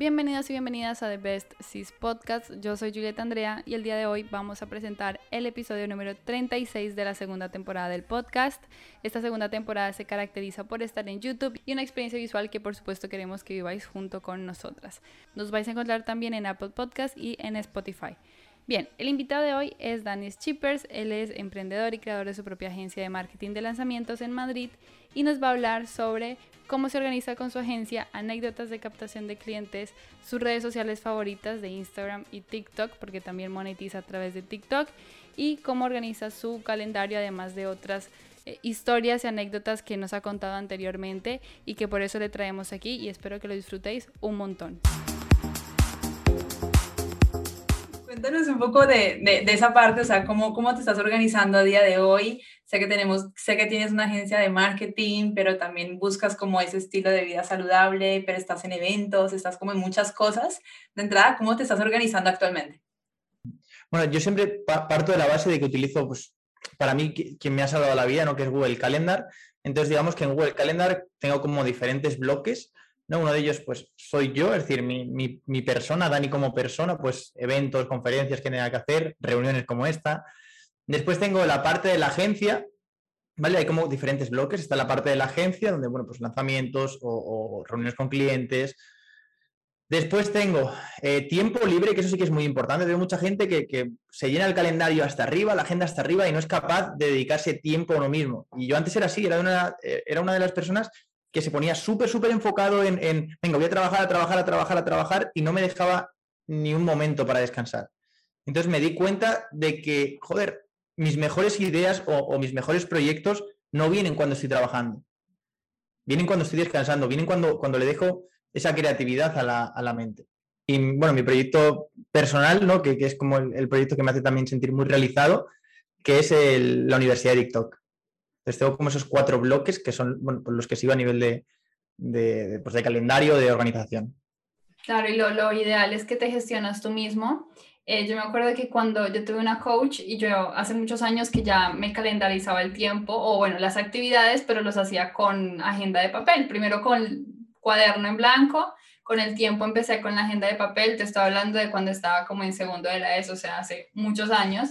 Bienvenidos y bienvenidas a The Best Sis Podcast. Yo soy Julieta Andrea y el día de hoy vamos a presentar el episodio número 36 de la segunda temporada del podcast. Esta segunda temporada se caracteriza por estar en YouTube y una experiencia visual que por supuesto queremos que viváis junto con nosotras. Nos vais a encontrar también en Apple Podcast y en Spotify. Bien, el invitado de hoy es Danis Chippers. Él es emprendedor y creador de su propia agencia de marketing de lanzamientos en Madrid y nos va a hablar sobre cómo se organiza con su agencia, anécdotas de captación de clientes, sus redes sociales favoritas de Instagram y TikTok, porque también monetiza a través de TikTok, y cómo organiza su calendario, además de otras eh, historias y anécdotas que nos ha contado anteriormente y que por eso le traemos aquí y espero que lo disfrutéis un montón. Cuéntanos un poco de, de, esa parte, o sea, cómo, cómo te estás organizando a día de hoy. Sé que, tenemos, sé que tienes una agencia de marketing, pero también buscas como ese estilo de vida saludable, pero estás en eventos, estás como en muchas cosas. De entrada, ¿cómo te estás organizando actualmente? Bueno, yo siempre parto de la base de que utilizo, pues, para mí, quien me ha salvado la vida, ¿no? que es Google Calendar. Entonces, digamos que en Google Calendar tengo como diferentes bloques uno de ellos, pues, soy yo, es decir, mi, persona, Dani como persona, pues, eventos, conferencias que tenga que hacer, reuniones como esta. Después tengo la parte de la agencia, ¿vale? Hay como diferentes bloques. Está la parte de la agencia, donde, bueno, pues lanzamientos o, reuniones con clientes. Después tengo eh, tiempo libre, que eso sí que es muy importante. Veo mucha gente que, se llena el calendario hasta arriba, la agenda hasta arriba y no es capaz de dedicarse tiempo a uno mismo. Y yo antes era así, era una, eh, era una de las personas que se ponía súper, súper enfocado en, venga, voy a trabajar, a trabajar, a trabajar, a trabajar, y no me dejaba ni un momento para descansar. Entonces me di cuenta de que, joder, mis mejores ideas o, mis mejores proyectos no vienen cuando estoy trabajando. Vienen cuando estoy descansando, vienen cuando, cuando le dejo esa creatividad a la, mente. Y bueno, mi proyecto personal, ¿no? que, es como el, proyecto que me hace también sentir muy realizado, que es la Universidad de TikTok. Entonces tengo como esos cuatro bloques que son bueno, los que sigo a nivel de, de, pues de calendario, de organización. Claro, y lo, lo, ideal es que te gestionas tú mismo. Eh, yo me acuerdo que cuando yo tuve una coach y yo hace muchos años que ya me calendarizaba el tiempo o bueno, las actividades, pero los hacía con agenda de papel. Primero con cuaderno en blanco, con el tiempo empecé con la agenda de papel. Te estaba hablando de cuando estaba como en segundo de la ESO, o sea, hace muchos años.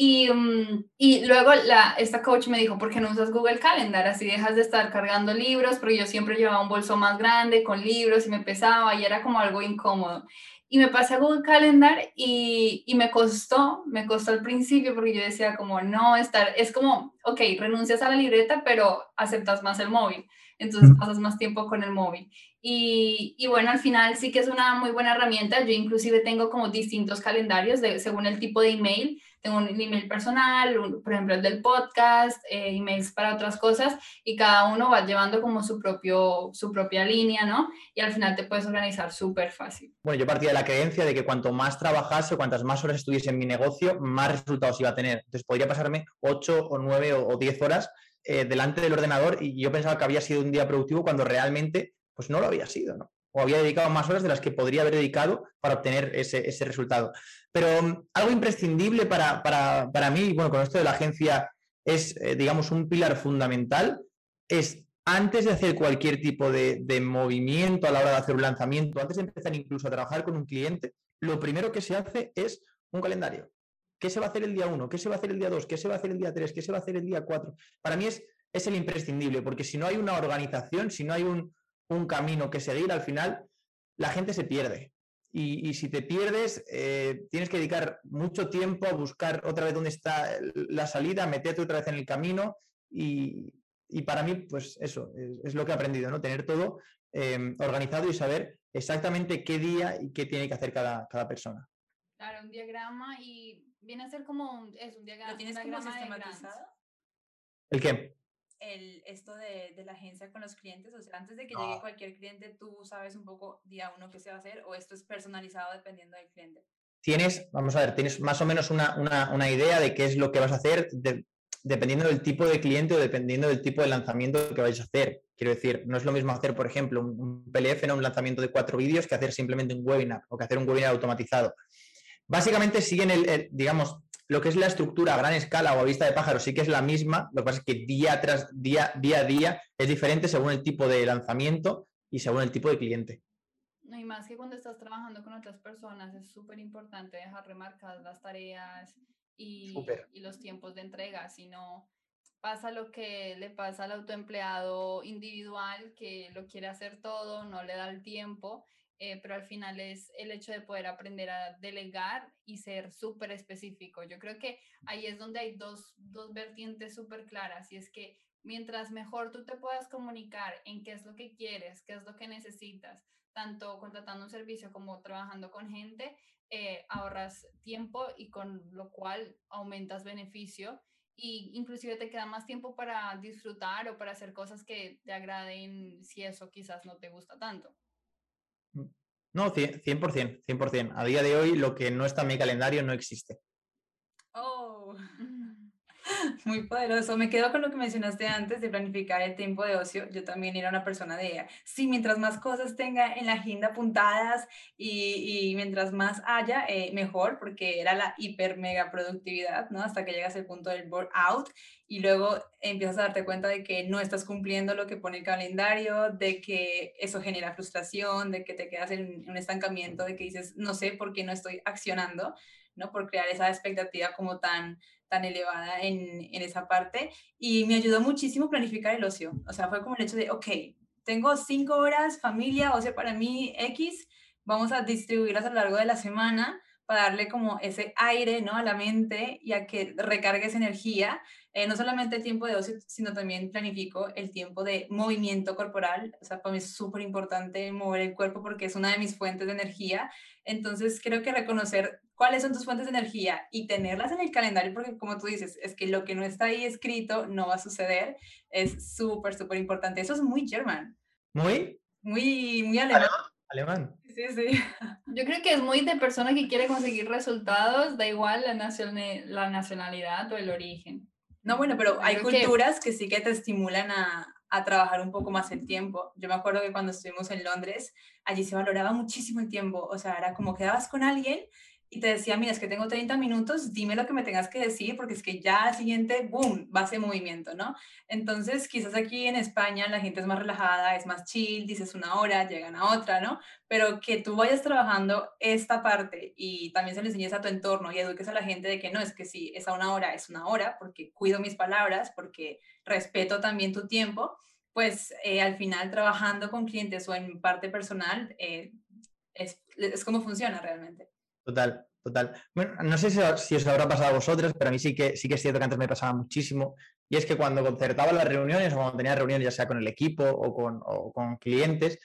Y, mm, y, luego la, esta coach me dijo, ¿por qué no usas Google Calendar? Así dejas de estar cargando libros, porque yo siempre llevaba un bolso más grande con libros y me pesaba y era como algo incómodo. Y me pasé a Google Calendar y, y me costó, me costó al principio porque yo decía como, no, estar, es como, ok, renuncias a la libreta, pero aceptas más el móvil. Entonces pasas más tiempo con el móvil. Y, y, bueno, al final sí que es una muy buena herramienta. Yo inclusive tengo como distintos calendarios de, según el tipo de email. Un email personal, por ejemplo el del podcast, eh, emails para otras cosas y cada uno va llevando como su, propio, su propia línea, ¿no? Y al final te puedes organizar súper fácil. Bueno, yo partía de la creencia de que cuanto más trabajase, cuantas más horas estuviese en mi negocio, más resultados iba a tener. Entonces podría pasarme 8 o 9 o 10 horas eh, delante del ordenador y yo pensaba que había sido un día productivo cuando realmente pues no lo había sido, ¿no? O había dedicado más horas de las que podría haber dedicado para obtener ese, ese resultado. Pero um, algo imprescindible para, para, para, mí, bueno, con esto de la agencia es, eh, digamos, un pilar fundamental, es antes de hacer cualquier tipo de, de, movimiento a la hora de hacer un lanzamiento, antes de empezar incluso a trabajar con un cliente, lo primero que se hace es un calendario. ¿Qué se va a hacer el día 1? ¿Qué se va a hacer el día 2? ¿Qué se va a hacer el día 3? ¿Qué se va a hacer el día 4? Para mí es, es el imprescindible, porque si no hay una organización, si no hay un, un camino que seguir, al final la gente se pierde. Y, si te pierdes, eh, tienes que dedicar mucho tiempo a buscar otra vez dónde está la salida, meterte otra vez en el camino. Y, para mí, pues eso, es, lo que he aprendido, ¿no? Tener todo em, organizado y saber exactamente qué día y qué tiene que hacer cada, cada persona. Claro, un diagrama y viene a ser como un, es un diagrama. ¿Lo tienes como sistematizado? ¿El qué? El, esto de, de, la agencia con los clientes? O sea, antes de que llegue cualquier cliente, ¿tú sabes un poco día uno qué se va a hacer o esto es personalizado dependiendo del cliente? Tienes, vamos a ver, tienes más o menos una, una, una idea de qué es lo que vas a hacer dependiendo del tipo de cliente o dependiendo del tipo de lanzamiento que vais a hacer. Quiero decir, no es lo mismo hacer, por ejemplo, un, PLF, ¿no? un lanzamiento de cuatro vídeos, que hacer simplemente un webinar o que hacer un webinar automatizado. Básicamente siguen el digamos, lo que es la estructura a gran escala o a vista de pájaro sí que es la misma, lo que pasa es que día tras día, día a día es diferente según el tipo de lanzamiento y según el tipo de cliente. y más que cuando estás trabajando con otras personas, es súper importante dejar remarcadas las tareas y, y, los tiempos de entrega, si no pasa lo que le pasa al autoempleado individual que lo quiere hacer todo, no le da el tiempo, eh, pero al final es el hecho de poder aprender a delegar y ser súper específico. Yo creo que ahí es donde hay dos, dos vertientes súper claras y es que mientras mejor tú te puedas comunicar en qué es lo que quieres, qué es lo que necesitas, tanto contratando un servicio como trabajando con gente, eh, ahorras tiempo y con lo cual aumentas beneficio y inclusive te queda más tiempo para disfrutar o para hacer cosas que te agraden si eso quizás no te gusta tanto. No, 100%, 100%. A día de hoy lo que no está en mi calendario no existe. Oh. Muy poderoso. Me quedo con lo que mencionaste antes de planificar el tiempo de ocio. Yo también era una persona de, sí, mientras más cosas tenga en la agenda apuntadas y, mientras más haya, eh, mejor, porque era la hiper mega productividad, ¿no? Hasta que llegas al punto del burnout y luego empiezas a darte cuenta de que no estás cumpliendo lo que pone el calendario, de que eso genera frustración, de que te quedas en un estancamiento, de que dices, no sé por qué no estoy accionando, ¿no? Por crear esa expectativa como tan tan elevada en, en, esa parte y me ayudó muchísimo planificar el ocio. O sea, fue como el hecho de, ok, tengo cinco horas, familia, ocio para mí, X, vamos a distribuirlas a lo largo de la semana para darle como ese aire ¿no? a la mente y a que recargue esa energía. Eh, no solamente el tiempo de ocio, sino también planifico el tiempo de movimiento corporal. O sea, para mí es súper importante mover el cuerpo porque es una de mis fuentes de energía. Entonces, creo que reconocer cuáles son tus fuentes de energía y tenerlas en el calendario, porque como tú dices, es que lo que no está ahí escrito no va a suceder, es súper, súper importante. Eso es muy German. ¿Muy? Muy, muy alemán. Alemán. Sí, sí. Yo creo que es muy de persona que quiere conseguir resultados, da igual la, la nacionalidad o el origen. No, bueno, pero hay culturas que... sí que te estimulan a, a trabajar un poco más el tiempo. Yo me acuerdo que cuando estuvimos en Londres, allí se valoraba muchísimo el tiempo. O sea, era como quedabas con alguien y te decía, mira, es que tengo 30 minutos, dime lo que me tengas que decir, porque es que ya al siguiente, boom, va a ser movimiento, ¿no? Entonces, quizás aquí en España la gente es más relajada, es más chill, dices una hora, llegan a otra, ¿no? Pero que tú vayas trabajando esta parte y también se le enseñes a tu entorno y eduques a la gente de que no, es que si es a una hora, es una hora, porque cuido mis palabras, porque respeto también tu tiempo, pues eh, al final trabajando con clientes o en parte personal, eh, es, es como funciona realmente. Total, total. Bueno, no sé si, os habrá pasado a vosotras, pero a mí sí que, sí que es cierto que antes me pasaba muchísimo. Y es que cuando concertaba las reuniones o cuando tenía reuniones ya sea con el equipo o con, clientes,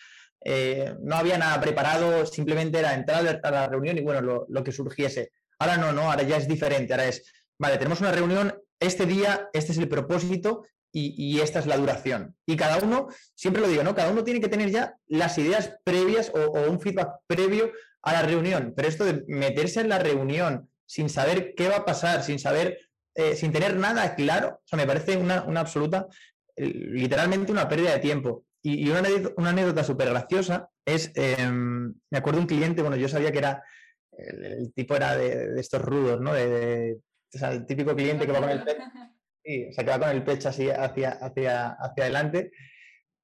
eh, no había nada preparado, simplemente era entrar a la reunión y bueno, lo, que surgiese. Ahora no, no, ahora ya es diferente. Ahora es, vale, tenemos una reunión, este día, este es el propósito y, esta es la duración. Y cada uno, siempre lo digo, ¿no? Cada uno tiene que tener ya las ideas previas o un feedback previo a la reunión, pero esto de meterse en la reunión sin saber qué va a pasar, sin saber, eh, sin tener nada claro, o sea, me parece una, absoluta, eh, literalmente una pérdida de tiempo. Y, una, una, anécdota súper graciosa es, em, me acuerdo un cliente, bueno, yo sabía que era, el, tipo era de, estos rudos, ¿no? De, o sea, el típico cliente que va con el pecho, sí, o sea, que va con el pecho así hacia, hacia, hacia adelante.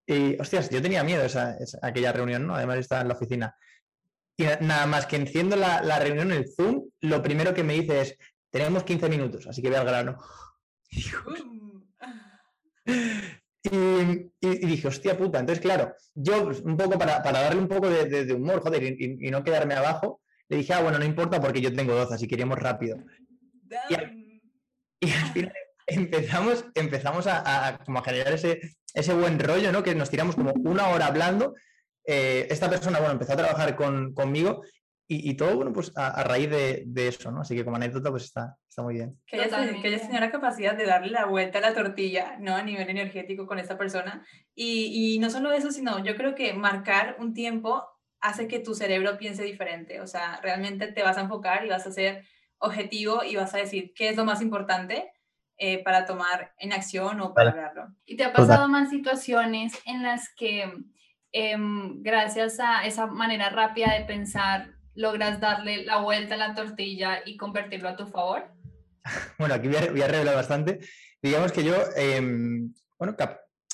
Y, hostias, yo tenía miedo esa, esa, aquella reunión, ¿no? Además estaba en la oficina. Y nada más que enciendo la, reunión en el Zoom, lo primero que me dice es, tenemos 15 minutos, así que voy al grano. Y, dije, hostia puta. Entonces, claro, yo un poco para, darle un poco de, humor, joder, y, no quedarme abajo, le dije, ah, bueno, no importa porque yo tengo 12, así queríamos rápido. Y al, final empezamos, empezamos a, como a generar ese, ese buen rollo, ¿no? Que nos tiramos como una hora hablando eh, esta persona, bueno, empezó a trabajar conmigo y, todo, bueno, pues a, raíz de, eso, ¿no? Así que como anécdota, pues está, está muy bien. Que ella, que ella tenía la capacidad de darle la vuelta a la tortilla, ¿no? A nivel energético con esta persona. Y, y no solo eso, sino yo creo que marcar un tiempo hace que tu cerebro piense diferente. O sea, realmente te vas a enfocar y vas a ser objetivo y vas a decir qué es lo más importante eh, para tomar en acción o para verlo. ¿Y te ha pasado más situaciones en las que Em, gracias a esa manera rápida de pensar, logras darle la vuelta a la tortilla y convertirlo a tu favor? Bueno, aquí voy a, revelar bastante. Digamos que yo, em, bueno,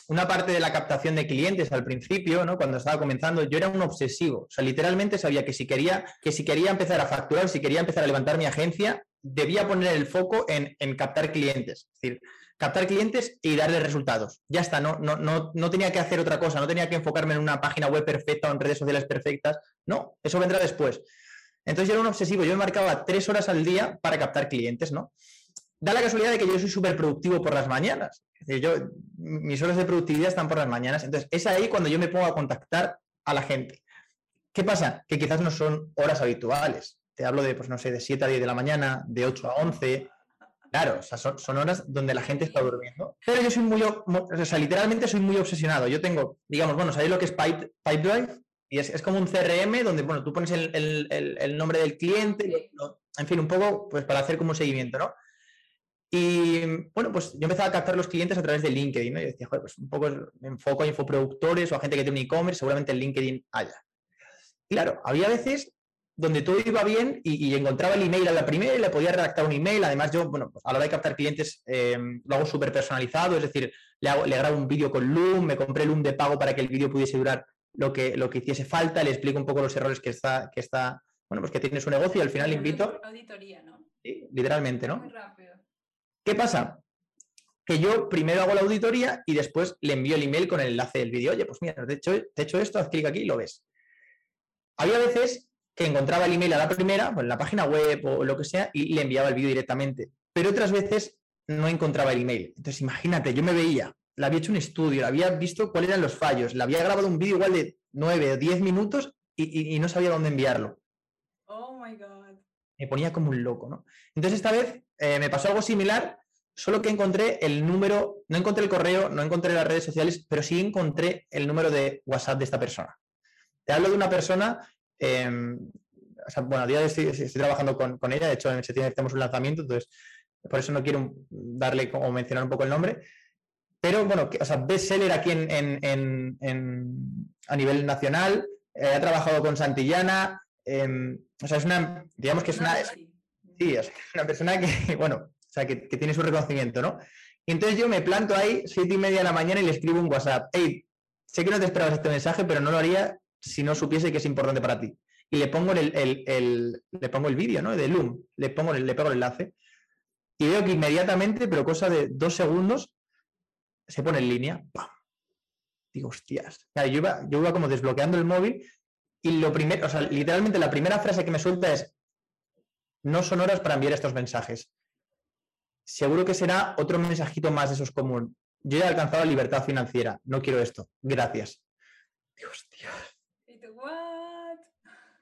una parte de la captación de clientes al principio, ¿no? Cuando estaba comenzando, yo era un obsesivo. O sea, literalmente sabía que si quería, que si quería empezar a facturar, si quería empezar a levantar mi agencia, debía poner el foco en, captar clientes. Es decir, captar clientes y darle resultados. Ya está, no, no, no, no tenía que hacer otra cosa, no tenía que enfocarme en una página web perfecta o en redes sociales perfectas. No, eso vendrá después. Entonces yo era un obsesivo, yo me marcaba tres horas al día para captar clientes, ¿no? Da la casualidad de que yo soy súper productivo por las mañanas. Yo, mis horas de productividad están por las mañanas. Entonces, es ahí cuando yo me pongo a contactar a la gente. ¿Qué pasa? Que quizás no son horas habituales. Te hablo de, pues no sé, de 7 a 10 de la mañana, de 8 a 11. Claro, o sea, son, horas donde la gente está durmiendo. Pero yo soy muy, o sea, literalmente soy muy obsesionado. Yo tengo, digamos, bueno, ¿sabéis lo que es Pipe, Pipedrive? Y es, como un CRM donde, bueno, tú pones el, nombre del cliente, en fin, un poco, pues para hacer como un seguimiento, ¿no? Y bueno, pues yo empezaba a captar los clientes a través de LinkedIn, ¿no? Y decía, joder, pues un poco me enfoco a infoproductores o a gente que tiene un e-commerce, seguramente en LinkedIn haya. Claro, había veces donde todo iba bien y, encontraba el email a la primera y le podía redactar un email. Además, yo, bueno, pues a la hora de captar clientes eh, lo hago súper personalizado, es decir, le, hago, le grabo un vídeo con Loom, me compré Loom de pago para que el vídeo pudiese durar lo que, lo que hiciese falta, le explico un poco los errores que está, que está, bueno, pues que tiene su negocio y al final le invito. Auditoría, ¿no? Sí, literalmente, ¿no? Muy rápido. ¿Qué pasa? Que yo primero hago la auditoría y después le envío el email con el enlace del vídeo. Oye, pues mira, te he hecho, te hecho esto, haz clic aquí y lo ves. Había veces que encontraba el email a la primera, en la página web o lo que sea, y le enviaba el vídeo directamente. Pero otras veces no encontraba el email. Entonces, imagínate, yo me veía le había hecho un estudio, le había visto cuáles eran los fallos, le había grabado un vídeo igual de 9 o 10 minutos y, no sabía dónde enviarlo. Oh my God. Me ponía como un loco, ¿no? Entonces esta vez eh, me pasó algo similar, solo que encontré el número, no encontré el correo, no encontré las redes sociales, pero sí encontré el número de WhatsApp de esta persona. Te hablo de una persona, em, bueno, a día de hoy estoy, trabajando con, ella, de hecho en septiembre tenemos un lanzamiento, entonces por eso no quiero darle o mencionar un poco el nombre, pero bueno, o sea, bestseller aquí en, a nivel nacional, eh, ha trabajado con Santillana, em, o sea, es una, digamos que es una, sí, una persona que, bueno, o sea, que, tiene su reconocimiento, ¿no? Y entonces yo me planto ahí, siete y media de la mañana, y le escribo un WhatsApp, hey, sé que no te esperabas este mensaje, pero no lo haría si no supiese que es importante para ti. Y le pongo el, le pongo el vídeo, ¿no? De Loom, le pongo le pego el enlace. Y veo que inmediatamente, pero cosa de dos segundos, se pone en línea, digo, hostias. yo, iba, yo iba como desbloqueando el móvil y lo primero, o sea, literalmente la primera frase que me suelta es, no son horas para enviar estos mensajes. Seguro que será otro mensajito más de esos común. Yo he alcanzado la libertad financiera, no quiero esto. Gracias. Digo,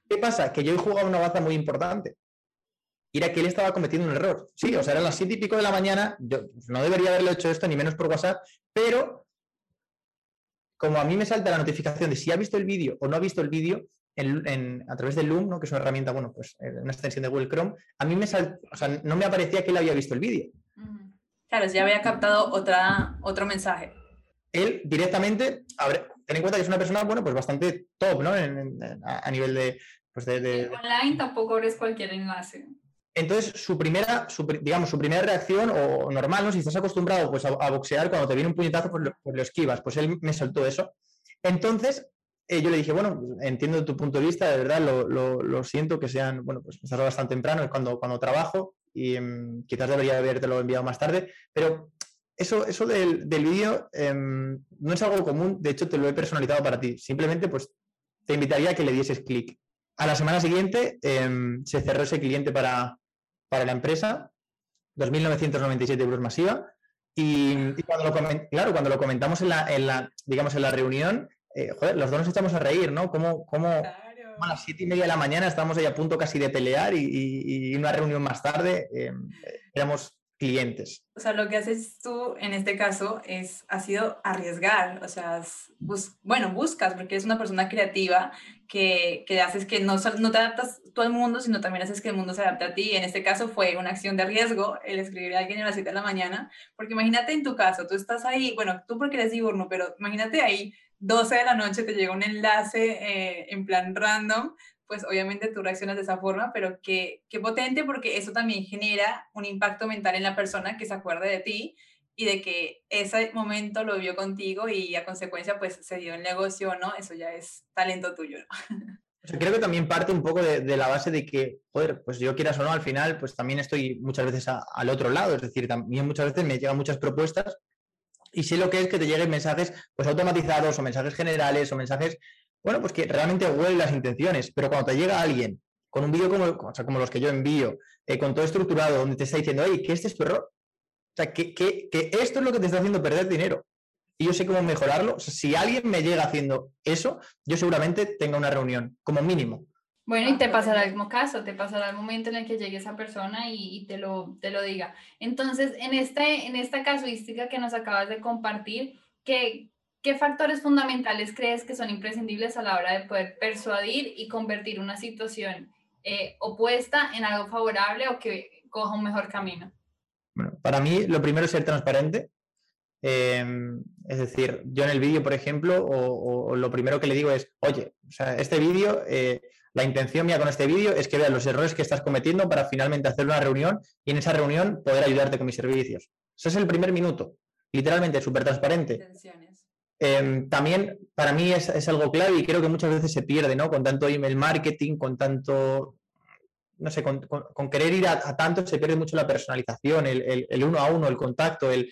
¿Qué pasa? Que yo he jugado una baza muy importante era que él estaba cometiendo un error. Sí, o sea, eran las siete y pico de la mañana, yo no debería haberle hecho esto, ni menos por WhatsApp, pero como a mí me salta la notificación de si ha visto el vídeo o no ha visto el vídeo a través de Loom, ¿no? que es una herramienta, bueno, pues eh, una extensión de Google Chrome, a mí me salta, o sea, no me aparecía que él había visto el vídeo. Claro, ya había captado otra, otro mensaje. Él directamente, ten en cuenta que es una persona, bueno, pues bastante top, ¿no? a, nivel de, pues de... Online tampoco eres cualquier enlace. Entonces, su primera, digamos, su primera reacción, o normal, ¿no? Si estás acostumbrado pues, a, boxear, cuando te viene un puñetazo, pues, pues lo, esquivas. Pues él me saltó eso. Entonces, eh, yo le dije, bueno, entiendo tu punto de vista, de verdad, lo, siento que sean, bueno, pues estás bastante temprano, es cuando, cuando trabajo, y em, quizás debería haberte enviado más tarde, pero eso, eso del, vídeo em, no es algo común, de hecho te lo he personalizado para ti. Simplemente, pues, te invitaría a que le dieses clic. A la semana siguiente em, se cerró ese cliente para, para la empresa, 2.997 euros masiva. Y, cuando lo claro, cuando lo comentamos en la, en la digamos, en la reunión, eh, joder, los dos nos echamos a reír, ¿no? Como, como a las siete y media de la mañana estamos ahí a punto casi de pelear y, y una reunión más tarde eh, éramos clientes. O sea, lo que haces tú en este caso es, ha sido arriesgar, o sea, bueno, buscas, porque eres una persona creativa que, que haces que no, no te adaptas tú al mundo, sino también haces que el mundo se adapte a ti. En este caso fue una acción de riesgo el escribir a alguien a las 7 de la mañana, porque imagínate en tu caso, tú estás ahí, bueno, tú porque eres diurno, pero imagínate ahí 12 de la noche te llega un enlace eh, en plan random pues obviamente tú reaccionas de esa forma, pero qué, qué potente porque eso también genera un impacto mental en la persona que se acuerde de ti y de que ese momento lo vio contigo y a consecuencia pues se dio el negocio, ¿no? Eso ya es talento tuyo, creo que también parte un poco de, la base de que, joder, pues yo quieras o no, al final, pues también estoy muchas veces al otro lado, es decir, también muchas veces me llegan muchas propuestas y sé lo que es que te lleguen mensajes pues automatizados o mensajes generales o mensajes, bueno, pues que realmente huelen las intenciones, pero cuando te llega alguien con un vídeo como, como los que yo envío, eh, con todo estructurado, donde te está diciendo, oye, que este es tu error, o sea, que, que, esto es lo que te está haciendo perder dinero y yo sé cómo mejorarlo. si alguien me llega haciendo eso, yo seguramente tenga una reunión, como mínimo. Bueno, y te pasará el mismo caso, te pasará el momento en el que llegue esa persona y, te, lo, te lo diga. Entonces, en, este, en esta casuística que nos acabas de compartir, ¿qué, ¿qué factores fundamentales crees que son imprescindibles a la hora de poder persuadir y convertir una situación eh, opuesta en algo favorable o que coja un mejor camino? Bueno, para mí lo primero es ser transparente. Em, es decir, yo en el vídeo, por ejemplo, o, lo primero que le digo es, oye, o sea, este vídeo, eh, la intención mía con este vídeo es que veas los errores que estás cometiendo para finalmente hacer una reunión y en esa reunión poder ayudarte con mis servicios. Ese es el primer minuto, literalmente, súper transparente. Em, también para mí es, algo clave y creo que muchas veces se pierde, ¿no? Con tanto email marketing, con tanto no sé, con, querer ir a, tanto se pierde mucho la personalización, el, uno a uno, el contacto, el,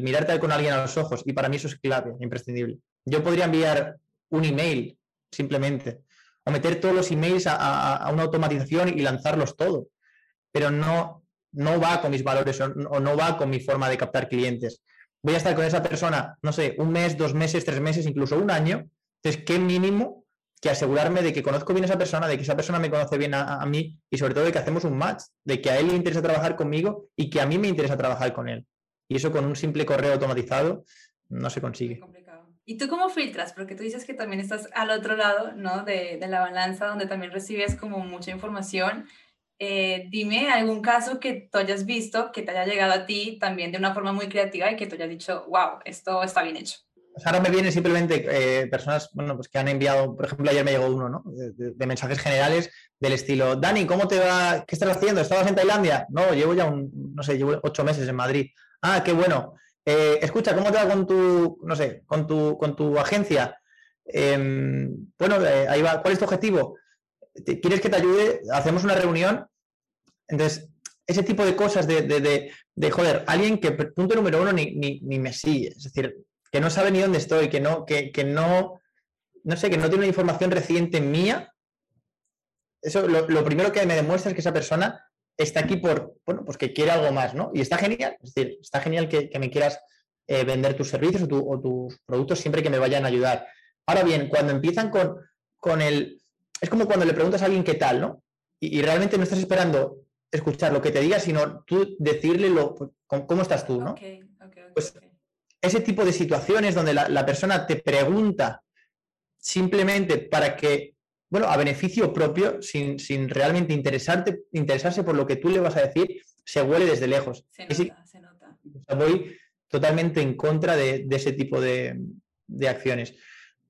mirarte con alguien a los ojos. Y para mí eso es clave, imprescindible. Yo podría enviar un email simplemente, o meter todos los emails a, una automatización y lanzarlos todo, pero no, no va con mis valores o, o no va con mi forma de captar clientes. Voy a estar con esa persona, no sé, un mes, dos meses, tres meses, incluso un año. Entonces, ¿qué mínimo que asegurarme de que conozco bien a esa persona, de que esa persona me conoce bien a, mí y sobre todo de que hacemos un match, de que a él le interesa trabajar conmigo y que a mí me interesa trabajar con él. Y eso con un simple correo automatizado no se consigue. ¿Y tú cómo filtras? Porque tú dices que también estás al otro lado ¿no? de, de la balanza donde también recibes como mucha información. Eh, dime algún caso que tú hayas visto, que te haya llegado a ti también de una forma muy creativa y que tú hayas dicho, wow, esto está bien hecho ahora me vienen simplemente eh, personas bueno, pues que han enviado, por ejemplo, ayer me llegó uno, ¿no? De, mensajes generales del estilo, Dani, ¿cómo te va? ¿Qué estás haciendo? ¿Estabas en Tailandia? No, llevo ya un, no sé, llevo ocho meses en Madrid. Ah, qué bueno. Eh, escucha, ¿cómo te va con tu, no sé, con tu, con tu agencia? Em, bueno, ahí va. ¿Cuál es tu objetivo? ¿Quieres que te ayude? Hacemos una reunión. Entonces, ese tipo de cosas de, de, de, joder, alguien que, punto número uno, ni, ni, ni me sigue. Es decir, que no sabe ni dónde estoy, que no, que, no, no sé, que no tiene una información reciente mía, eso lo, primero que me demuestra es que esa persona está aquí por, bueno, pues que quiere algo más, ¿no? Y está genial, es decir, está genial que, me quieras eh, vender tus servicios o, tus productos siempre que me vayan a ayudar. Ahora bien, cuando empiezan con, con el... Es como cuando le preguntas a alguien qué tal, ¿no? Y, realmente no estás esperando escuchar lo que te diga, sino tú decirle lo, cómo estás tú, ¿no? pues ese tipo de situaciones donde la, persona te pregunta simplemente para que, bueno, a beneficio propio, sin, realmente interesarte, interesarse por lo que tú le vas a decir, se huele desde lejos. Se nota, se nota. voy totalmente en contra de, ese tipo de, acciones.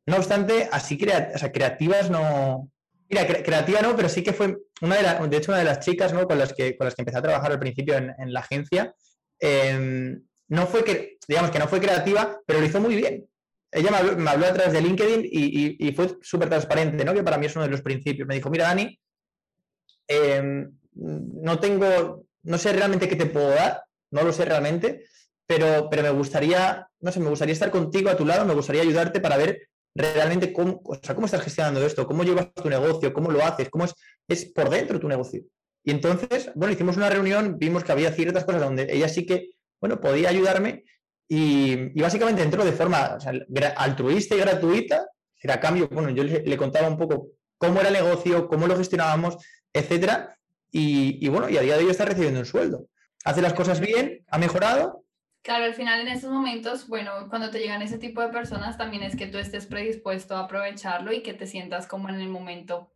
No obstante, así creativas no. Mira, creativa no, pero sí que fue una de, de hecho, una de las chicas ¿no? con, las que, con las que empecé a trabajar al principio en, la agencia. Em, no fue que, digamos que no fue creativa, pero lo hizo muy bien. Ella me habló, a través de LinkedIn y, fue súper transparente, ¿no? Que para mí es uno de los principios. Me dijo, mira, Dani, em, no tengo, no sé realmente qué te puedo dar, no lo sé realmente, pero, pero me gustaría, no sé, me gustaría estar contigo a tu lado, me gustaría ayudarte para ver realmente cómo, o sea, cómo estás gestionando esto, cómo llevas tu negocio, cómo lo haces, cómo es, es por dentro tu negocio. Y entonces, bueno, hicimos una reunión, vimos que había ciertas cosas donde ella sí que bueno, podía ayudarme y, básicamente entró de forma altruista y gratuita, era cambio, bueno, yo le, contaba un poco cómo era el negocio, cómo lo gestionábamos, etcétera, y, bueno, y a día de hoy está recibiendo un sueldo. Hace las cosas bien, ha mejorado. Claro, al final en esos momentos, bueno, cuando te llegan ese tipo de personas, también es que tú estés predispuesto a aprovecharlo y que te sientas como en el momento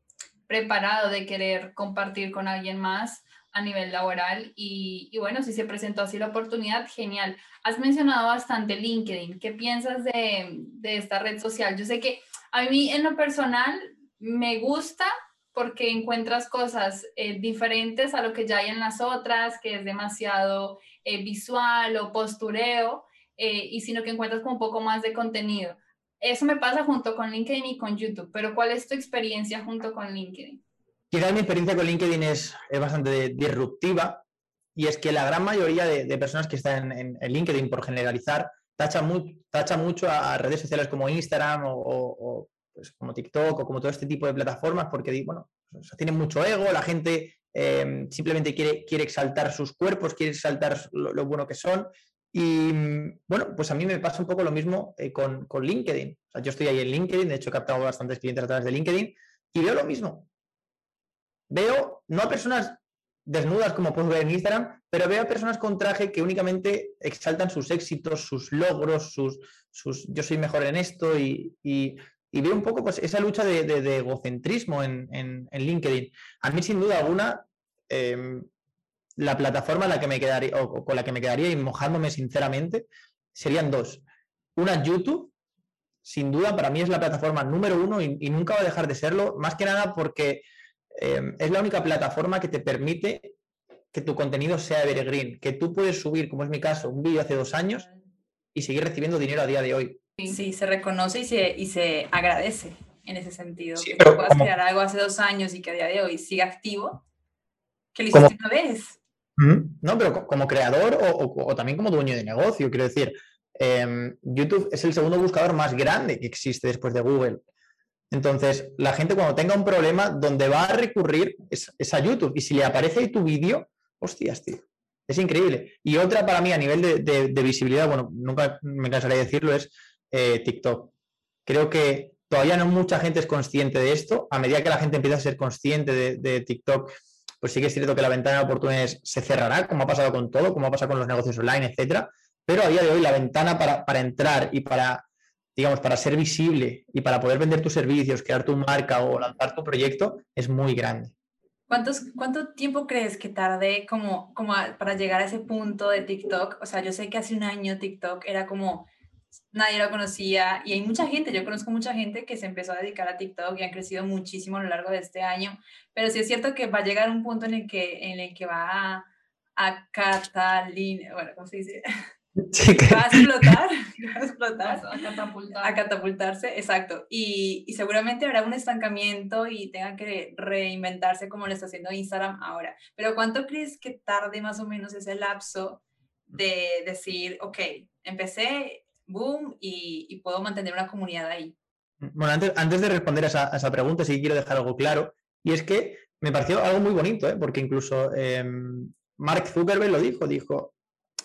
preparado de querer compartir con alguien más a nivel laboral y, bueno, si se presentó así la oportunidad, genial. Has mencionado bastante LinkedIn. ¿Qué piensas de, esta red social? Yo sé que a mí en lo personal me gusta, porque encuentras cosas eh, diferentes a lo que ya hay en las otras, que es demasiado eh, visual o postureo, eh, y sino que encuentras como un poco más de contenido. Eso me pasa junto con LinkedIn y con YouTube, pero ¿cuál es tu experiencia junto con LinkedIn? Quizás mi experiencia con LinkedIn es, es bastante disruptiva y es que la gran mayoría de, personas que están en, LinkedIn, por generalizar, tacha, tacha mucho a, redes sociales como Instagram o, pues, como TikTok o como todo este tipo de plataformas porque, bueno, tienen mucho ego, la gente em, simplemente quiere, quiere exaltar sus cuerpos, quiere exaltar lo, bueno que son. Y bueno, pues a mí me pasa un poco lo mismo eh, con, con, LinkedIn. yo estoy ahí en LinkedIn, de hecho he captado bastantes clientes a través de LinkedIn y veo lo mismo. Veo no a personas desnudas como puedo ver en Instagram, pero veo a personas con traje que únicamente exaltan sus éxitos, sus logros, sus, sus yo soy mejor en esto y, veo un poco pues, esa lucha de, egocentrismo en, LinkedIn. A mí, sin duda alguna, em, la plataforma la que me quedaría, o, con la que me quedaría y mojándome sinceramente, serían dos. Una, YouTube, sin duda, para mí es la plataforma número uno y nunca va a dejar de serlo, más que nada porque Em, es la única plataforma que te permite que tu contenido sea evergreen, que tú puedes subir, como es mi caso, un vídeo hace dos años y seguir recibiendo dinero a día de hoy. Sí, se reconoce y se, y se agradece en ese sentido. que tú puedas crear algo hace dos años y que a día de hoy siga activo, que lo hiciste una vez. No, pero como creador o, también como dueño de negocio, quiero decir, em, YouTube es el segundo buscador más grande que existe después de Google. Entonces, la gente cuando tenga un problema, donde va a recurrir es, a YouTube. Y si le aparece ahí tu vídeo, hostias, tío. Es increíble. Y otra para mí a nivel de, visibilidad, bueno, nunca me cansaré de decirlo, es eh, TikTok. Creo que todavía no mucha gente es consciente de esto. A medida que la gente empieza a ser consciente de, TikTok, pues sí que es cierto que la ventana de oportunidades se cerrará, como ha pasado con todo, como ha pasado con los negocios online, etcétera. Pero a día de hoy la ventana para, entrar y para digamos, para ser visible y para poder vender tus servicios, crear tu marca o lanzar tu proyecto, es muy grande. ¿Cuántos, ¿Cuánto tiempo crees que como, como para llegar a ese punto de TikTok? O sea, yo sé que hace un año TikTok era como nadie lo conocía y hay mucha gente, yo conozco mucha gente que se empezó a dedicar a TikTok y han crecido muchísimo a lo largo de este año, pero sí es cierto que va a llegar un punto en el que, en el que va a, a bueno, ¿cómo se dice? Va a explotar, va a explotar, a, catapultarse, exacto. Y, y, seguramente habrá un estancamiento y tenga que reinventarse como lo está haciendo Instagram ahora. Pero ¿cuánto crees que tarde más o menos ese lapso de decir, ok, empecé, boom, y, puedo mantener una comunidad ahí? Bueno, antes, de responder a esa, pregunta, sí quiero dejar algo claro, y es que me pareció algo muy bonito, ¿eh? porque incluso eh, Mark Zuckerberg lo dijo, dijo,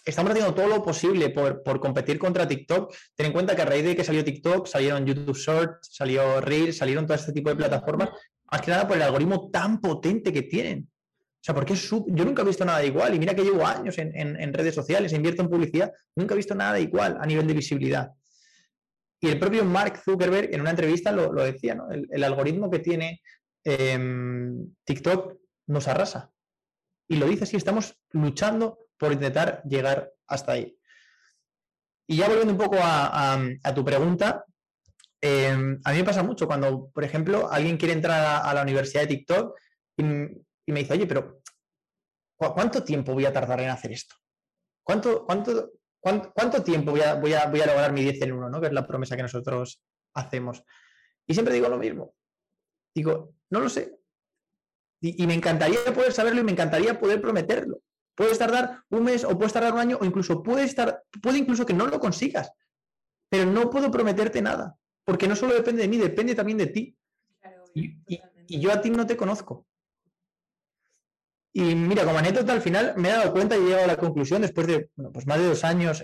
estamos haciendo todo lo posible por, competir contra TikTok. Ten en cuenta que a raíz de que salió TikTok, salieron YouTube Shorts, salió Reels, salieron todo este tipo de plataformas, más que nada por el algoritmo tan potente que tienen. O sea, porque yo nunca he visto nada igual. Y mira que llevo años en, redes sociales, invierto en publicidad, nunca he visto nada igual a nivel de visibilidad. Y el propio Mark Zuckerberg en una entrevista lo, decía, ¿no? El, algoritmo que tiene em, TikTok nos arrasa. Y lo dice así, estamos luchando por intentar llegar hasta ahí. Y ya volviendo un poco a, tu pregunta, em, a mí me pasa mucho cuando, por ejemplo, alguien quiere entrar a, la universidad de TikTok y, me dice, oye, pero ¿cuánto tiempo voy a tardar en hacer esto? ¿Cuánto, cuánto, cuánto, tiempo voy a, voy, a, voy a lograr mi 10 en 1, ¿no? que es la promesa que nosotros hacemos? Y siempre digo lo mismo. Digo, no lo sé. y me encantaría poder saberlo y me encantaría poder prometerlo. Puedes tardar un mes o puedes tardar un año o incluso puede estar, puede incluso que no lo consigas. Pero no puedo prometerte nada, porque no solo depende de mí, depende también de ti. y, yo a ti no te conozco. Y mira, como anécdota, al final me he dado cuenta y he llegado a la conclusión, después de pues más de dos años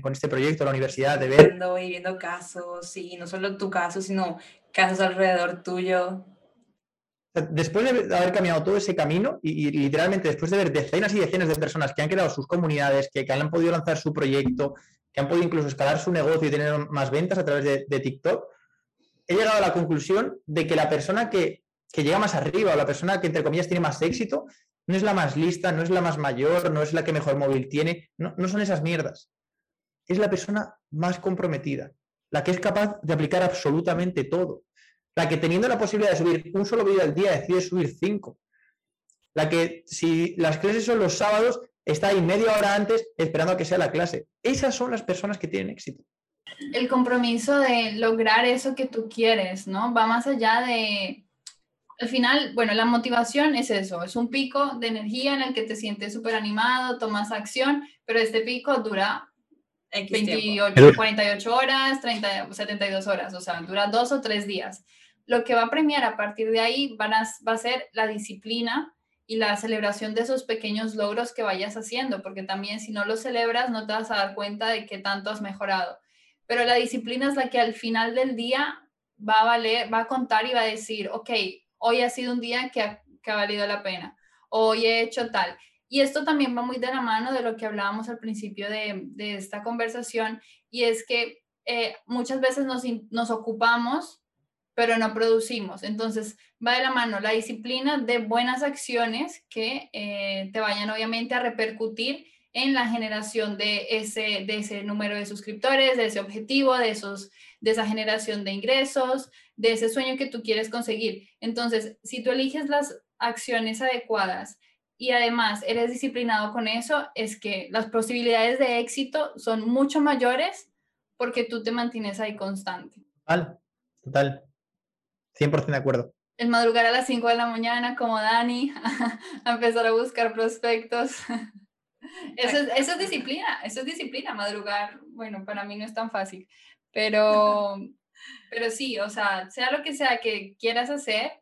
con este proyecto, la universidad, de ver. Y viendo casos, y no solo tu caso, sino casos alrededor tuyo después de haber caminado todo ese camino y, literalmente después de ver decenas y decenas de personas que han creado sus comunidades, que, han podido lanzar su proyecto, que han podido incluso escalar su negocio y tener más ventas a través de, TikTok, he llegado a la conclusión de que la persona que, llega más arriba o la persona que entre comillas tiene más éxito no es la más lista, no es la más mayor, no es la que mejor móvil tiene, no, no son esas mierdas. Es la persona más comprometida, la que es capaz de aplicar absolutamente todo La que teniendo la posibilidad de subir un solo vídeo al día decide subir cinco. La que si las clases son los sábados, está ahí media hora antes esperando a que sea la clase. Esas son las personas que tienen éxito. El compromiso de lograr eso que tú quieres, ¿no? Va más allá de... Al final, bueno, la motivación es eso, es un pico de energía en el que te sientes súper animado, tomas acción, pero este pico dura 28, 48 horas, 30, 72 horas, o sea, dura dos o tres días. Lo que va a premiar a partir de ahí van a, va a ser la disciplina y la celebración de esos pequeños logros que vayas haciendo, porque también si no los celebras no te vas a dar cuenta de que tanto has mejorado. Pero la disciplina es la que al final del día va a valer, va a contar y va a decir, ok, hoy ha sido un día que ha, que valido la pena, hoy he hecho tal. Y esto también va muy de la mano de lo que hablábamos al principio de, esta conversación, y es que eh, muchas veces nos, ocupamos pero no producimos. Entonces, va de la mano la disciplina de buenas acciones que eh, te vayan obviamente a repercutir en la generación de ese, número de suscriptores, de ese objetivo, de esa generación de ingresos, de ese sueño que tú quieres conseguir. Entonces, si tú eliges las acciones adecuadas y además eres disciplinado con eso, es que las posibilidades de éxito son mucho mayores porque tú te mantienes ahí constante. Total, total. 100% de acuerdo. El madrugar a las 5 de la mañana, como Dani, a empezar a buscar prospectos. Eso es, eso es disciplina, eso es disciplina, madrugar. Bueno, para mí no es tan fácil, pero, pero sí, o sea, sea lo que sea que quieras hacer,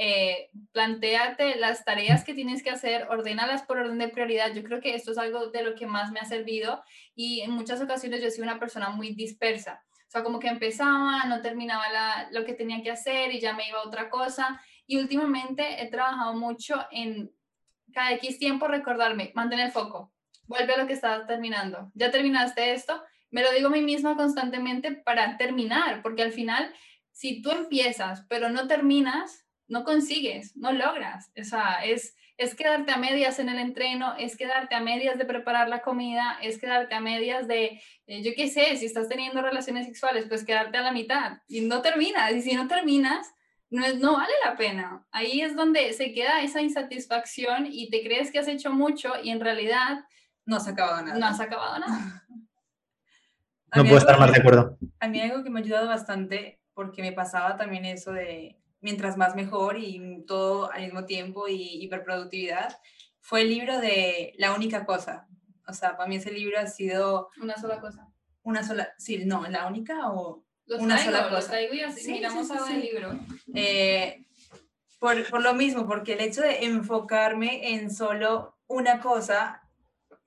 eh, planteate las tareas que tienes que hacer, ordénalas por orden de prioridad. Yo creo que esto es algo de lo que más me ha servido y en muchas ocasiones yo sido una persona muy dispersa. O sea, como que empezaba, no terminaba lo que tenía que hacer y ya me iba a otra cosa. Y últimamente he trabajado mucho en cada X tiempo recordarme, mantener el foco, vuelve a lo que estabas terminando. Ya terminaste esto, me lo digo a mí misma constantemente para terminar, porque al final, si tú empiezas pero no terminas, no consigues, no logras. O sea, es es quedarte a medias en el entreno, es quedarte a medias de preparar la comida, es quedarte a medias de, eh, yo qué sé, si estás teniendo relaciones sexuales, pues quedarte a la mitad y no terminas. Y si no terminas, no, es, no vale la pena. Ahí es donde se queda esa insatisfacción y te crees que has hecho mucho y en realidad no has acabado nada. No has acabado nada. no puedo estar más de acuerdo. A mí algo que me ha ayudado bastante, porque me pasaba también eso de mientras más mejor y todo al mismo tiempo y hiperproductividad, fue el libro de La única cosa. O sea, para mí ese libro ha sido... Una sola cosa. Una sola, sí, no, la única o una sola cosa. traigo y así, miramos sí, el libro. Eh, por, por lo mismo, porque el hecho de enfocarme en solo una cosa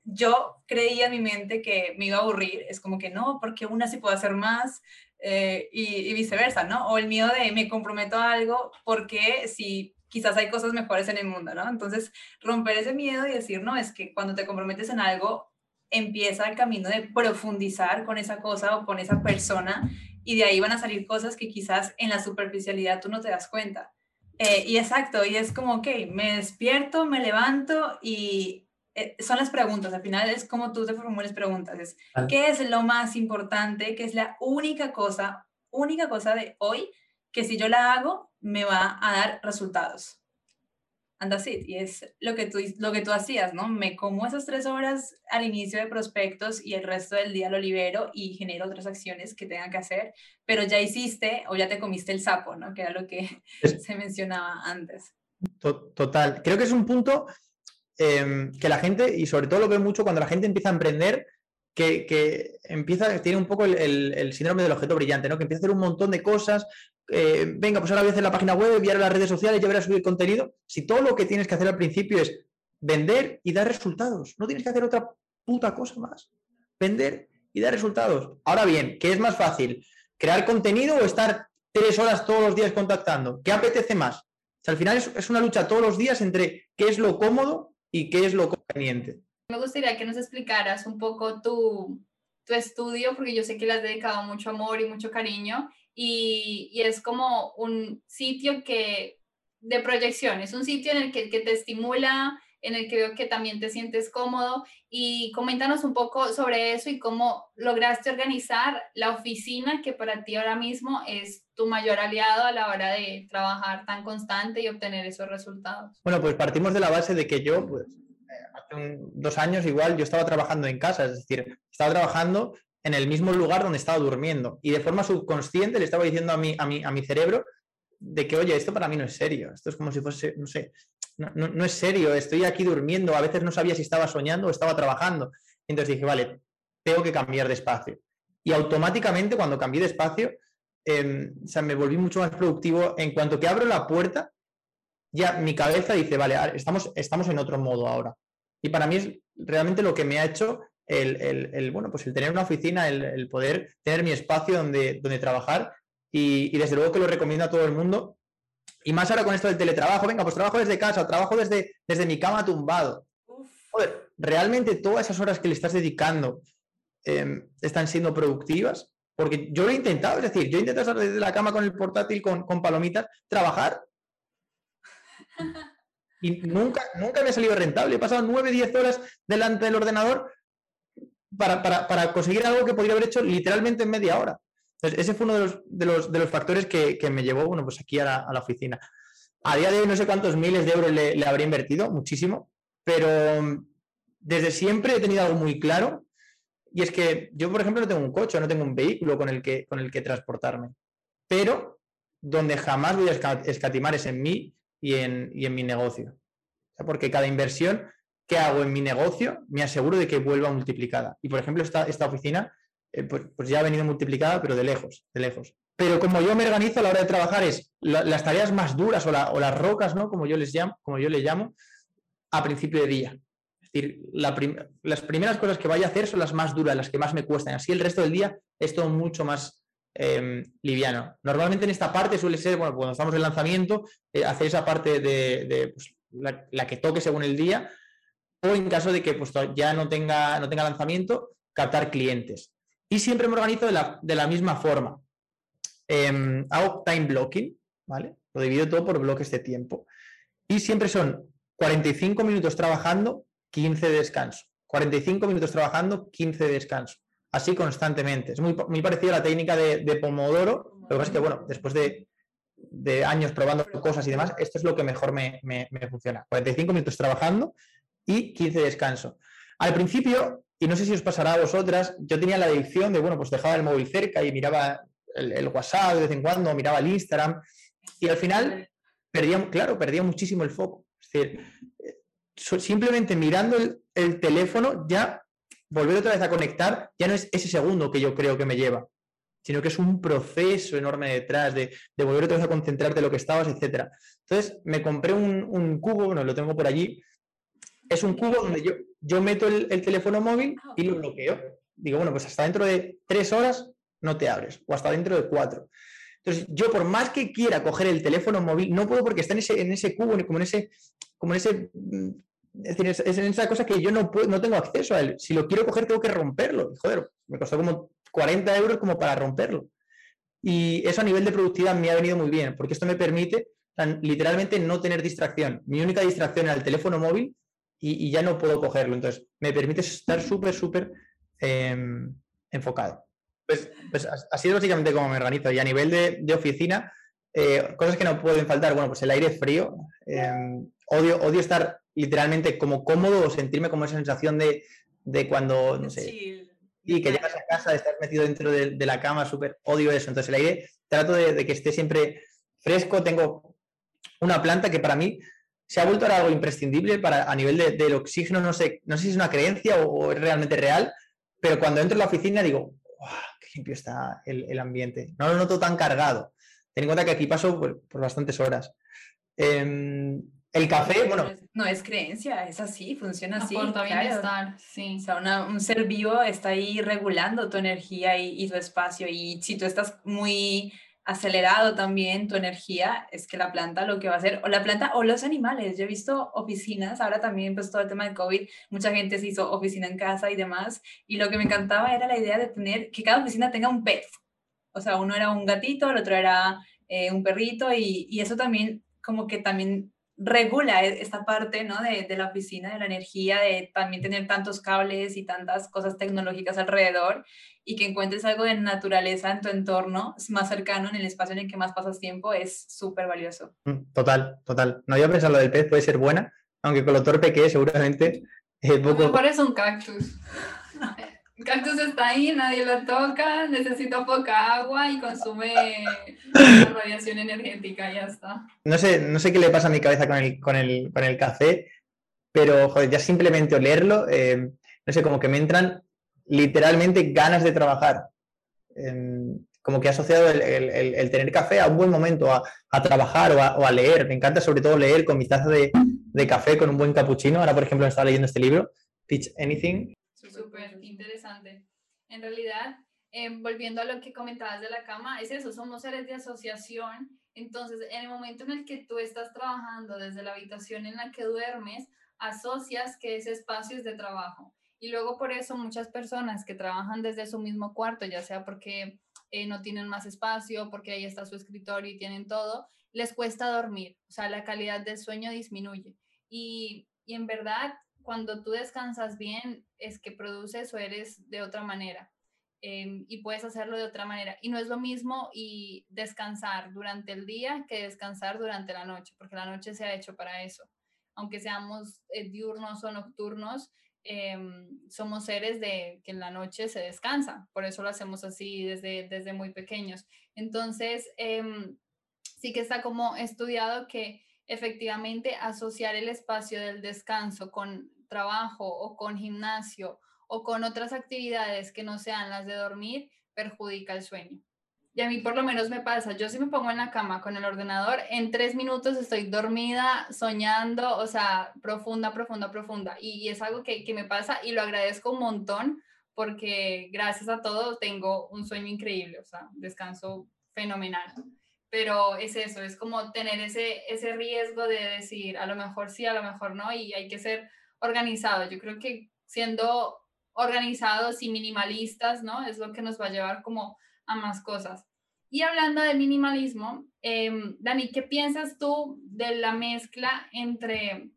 yo creía en mi mente que me iba a aburrir, es como que no, porque una sí puede hacer más, eh, y, viceversa, ¿no? O el miedo de me comprometo a algo porque si quizás hay cosas mejores en el mundo, ¿no? Entonces, romper ese miedo y decir, no, es que cuando te comprometes en algo, empieza el camino de profundizar con esa cosa o con esa persona y de ahí van a salir cosas que quizás en la superficialidad tú no te das cuenta. Eh, y exacto, y es como, ok, me despierto, me levanto y eh, son las preguntas, al final es como tú te formules preguntas, es ¿qué es lo más importante? ¿Qué es la única cosa, única cosa de hoy que si yo la hago me va a dar resultados? And that's it. Y es lo que, tú, lo que tú hacías, ¿no? Me como esas tres horas al inicio de prospectos y el resto del día lo libero y genero otras acciones que tengan que hacer, pero ya hiciste o ya te comiste el sapo, ¿no? Que era lo que se mencionaba antes. Total. Creo que es un punto Em, que la gente, y sobre todo lo veo mucho cuando la gente empieza a emprender, que, empieza, tiene un poco el, síndrome del objeto brillante, ¿no? Que empieza a hacer un montón de cosas. Eh, venga, pues ahora voy a hacer la página web, voy a las redes sociales, ya voy a subir contenido. Si todo lo que tienes que hacer al principio es vender y dar resultados, no tienes que hacer otra puta cosa más. Vender y dar resultados. Ahora bien, ¿qué es más fácil? ¿Crear contenido o estar tres horas todos los días contactando? ¿Qué apetece más? al final es, es, una lucha todos los días entre qué es lo cómodo y qué es lo conveniente. Me gustaría que nos explicaras un poco tu, tu estudio, porque yo sé que le has dedicado mucho amor y mucho cariño, y, y, es como un sitio que de proyección, es un sitio en el que, que te estimula en el que veo que también te sientes cómodo y coméntanos un poco sobre eso y cómo lograste organizar la oficina que para ti ahora mismo es tu mayor aliado a la hora de trabajar tan constante y obtener esos resultados. Bueno, pues partimos de la base de que yo, pues, hace dos años igual, yo estaba trabajando en casa, es decir, estaba trabajando en el mismo lugar donde estaba durmiendo y de forma subconsciente le estaba diciendo a mi, a mi, a mi cerebro de que, oye, esto para mí no es serio, esto es como si fuese, no sé, no, es serio, estoy aquí durmiendo, a veces no sabía si estaba soñando o estaba trabajando. Entonces dije, vale, tengo que cambiar de espacio. Y automáticamente cuando cambié de espacio, em, me volví mucho más productivo. En cuanto que abro la puerta, ya mi cabeza dice, vale, estamos, estamos en otro modo ahora. Y para mí es realmente lo que me ha hecho el, bueno, pues el tener una oficina, el, poder tener mi espacio donde, donde trabajar y, desde luego que lo recomiendo a todo el mundo. Y más ahora con esto del teletrabajo, venga, pues trabajo desde casa, trabajo desde, desde mi cama tumbado. Joder, realmente todas esas horas que le estás dedicando em, están siendo productivas. Porque yo lo he intentado, es decir, yo he intentado estar desde la cama con el portátil, con, con palomitas, trabajar. Y nunca, nunca me ha salido rentable. He pasado 9, 10 horas delante del ordenador para, para, para, conseguir algo que podría haber hecho literalmente en media hora. Entonces, ese fue uno de los, de los, de los factores que, que, me llevó bueno, pues aquí a la, a la, oficina. A día de hoy no sé cuántos miles de euros le, habría invertido, muchísimo, pero mm, desde siempre he tenido algo muy claro y es que yo, por ejemplo, no tengo un coche, no tengo un vehículo con el que, con el que transportarme, pero donde jamás voy a escatimar es en mí y en, y en mi negocio. porque cada inversión que hago en mi negocio me aseguro de que vuelva multiplicada. Y, por ejemplo, esta, esta oficina eh, pues, pues, ya ha venido multiplicada, pero de lejos, de lejos. Pero como yo me organizo a la hora de trabajar es las tareas más duras o, las rocas, ¿no? Como yo les llamo, como yo les llamo, a principio de día. Es decir, las primeras cosas que vaya a hacer son las más duras, las que más me cuestan. Así el resto del día es todo mucho más em, liviano. Normalmente en esta parte suele ser, bueno, cuando estamos en lanzamiento, eh, hacer esa parte de, pues, la, que toque según el día, o en caso de que pues, ya no tenga, no tenga lanzamiento, captar clientes. Y siempre me organizo de la, misma forma. Em, hago time blocking, ¿vale? Lo divido todo por bloques de tiempo. Y siempre son 45 minutos trabajando, 15 de descanso. 45 minutos trabajando, 15 de descanso. Así constantemente. Es muy, muy parecido a la técnica de, Pomodoro. Lo que pasa es que, bueno, después de, años probando cosas y demás, esto es lo que mejor me, me, me funciona. 45 minutos trabajando y 15 de descanso. Al principio y no sé si os pasará a vosotras, yo tenía la adicción de, bueno, pues dejaba el móvil cerca y miraba el, WhatsApp de vez en cuando, miraba el Instagram, y al final perdía, claro, perdía muchísimo el foco. Es decir, eh, simplemente mirando el, teléfono, ya volver otra vez a conectar, ya no es ese segundo que yo creo que me lleva, sino que es un proceso enorme detrás de, volver otra vez a concentrarte en lo que estabas, etc. Entonces me compré un, un cubo, bueno, lo tengo por allí, es un cubo donde yo, yo meto el, teléfono móvil ah, y lo bloqueo. Digo, bueno, pues hasta dentro de tres horas no te abres, o hasta dentro de cuatro. Entonces, yo por más que quiera coger el teléfono móvil, no puedo porque está en ese, en ese cubo, como en ese, como en ese, mm, es decir, es, en esa cosa que yo no, puedo, no tengo acceso a él. Si lo quiero coger, tengo que romperlo. joder, me costó como 40 euros como para romperlo. Y eso a nivel de productividad me ha venido muy bien, porque esto me permite literalmente no tener distracción. Mi única distracción era el teléfono móvil y, ya no puedo cogerlo. Entonces, me permite estar súper, súper em, enfocado. Pues, pues así es básicamente como me organizo. Y a nivel de, oficina, eh, cosas que no pueden faltar. Bueno, pues el aire frío. Em, odio, odio estar literalmente como cómodo o sentirme como esa sensación de, cuando, no sé, y que llegas a casa, estás metido dentro de, la cama, súper odio eso. Entonces el aire trato de, de, que esté siempre fresco. Tengo una planta que para mí se ha vuelto algo imprescindible para, a nivel del oxígeno, no sé, no sé si es una creencia o, es realmente real, pero cuando entro en la oficina digo, qué limpio está el, ambiente. No lo noto tan cargado. Ten en cuenta que aquí paso por, bastantes horas. Em, el café, bueno. No es, creencia, es así, funciona así. Claro. sí. O sea, un ser vivo está ahí regulando tu energía y, y, tu espacio. Y si tú estás muy acelerado también tu energía, es que la planta lo que va a hacer, o la planta o los animales. Yo he visto oficinas, ahora también pues todo el tema de COVID, mucha gente se hizo oficina en casa y demás, y lo que me encantaba era la idea de tener, que cada oficina tenga un pet. O sea, uno era un gatito, el otro era eh, un perrito, y, y eso también como que también regula e, esta parte ¿no? de, de, la oficina, de la energía, de también tener tantos cables y tantas cosas tecnológicas alrededor y que encuentres algo de naturaleza en tu entorno más cercano, en el espacio en el que más pasas tiempo, es súper valioso. Mm, total, total. No, yo pensado lo del pez puede ser buena, aunque con lo torpe que es, seguramente es poco... Mejor es un cactus. El cactus está ahí, nadie lo toca, necesita poca agua y consume radiación energética, ya está. No sé, no sé qué le pasa a mi cabeza con el, con el, con el café, pero joder, ya simplemente olerlo, eh, no sé, como que me entran literalmente ganas de trabajar. Em, como que he asociado el, tener café a un buen momento, a, trabajar o a, leer. Me encanta sobre todo leer con mi taza de, café, con un buen capuchino. Ahora, por ejemplo, estaba leyendo este libro, Teach Anything. Súper interesante. En realidad, em, volviendo a lo que comentabas de la cama, es eso, somos seres de asociación. Entonces, en el momento en el que tú estás trabajando desde la habitación en la que duermes, asocias que ese espacio es de trabajo. Y luego por eso muchas personas que trabajan desde su mismo cuarto, ya sea porque eh, no tienen más espacio, porque ahí está su escritorio y tienen todo, les cuesta dormir, o sea, la calidad del sueño disminuye. Y, y en verdad, cuando tú descansas bien, es que produces o eres de otra manera. Em, y puedes hacerlo de otra manera. Y no es lo mismo y descansar durante el día que descansar durante la noche, porque la noche se ha hecho para eso. Aunque seamos eh, diurnos o nocturnos, Em, somos seres de que en la noche se descansa, por eso lo hacemos así desde, desde muy pequeños. Entonces, em, sí que está como estudiado que efectivamente asociar el espacio del descanso con trabajo o con gimnasio o con otras actividades que no sean las de dormir perjudica el sueño. Y a mí por lo menos me pasa, yo si me pongo en la cama con el ordenador, en tres minutos estoy dormida, soñando, o sea, profunda, profunda, profunda. Y, es algo que, que, me pasa y lo agradezco un montón porque gracias a todo tengo un sueño increíble, o sea, descanso fenomenal. Pero es eso, es como tener ese, ese riesgo de decir, a lo mejor sí, a lo mejor no, y hay que ser organizado. Yo creo que siendo organizados y minimalistas, ¿no? Es lo que nos va a llevar como a más cosas. Y hablando de minimalismo, em, Dani, ¿qué piensas tú de la mezcla entre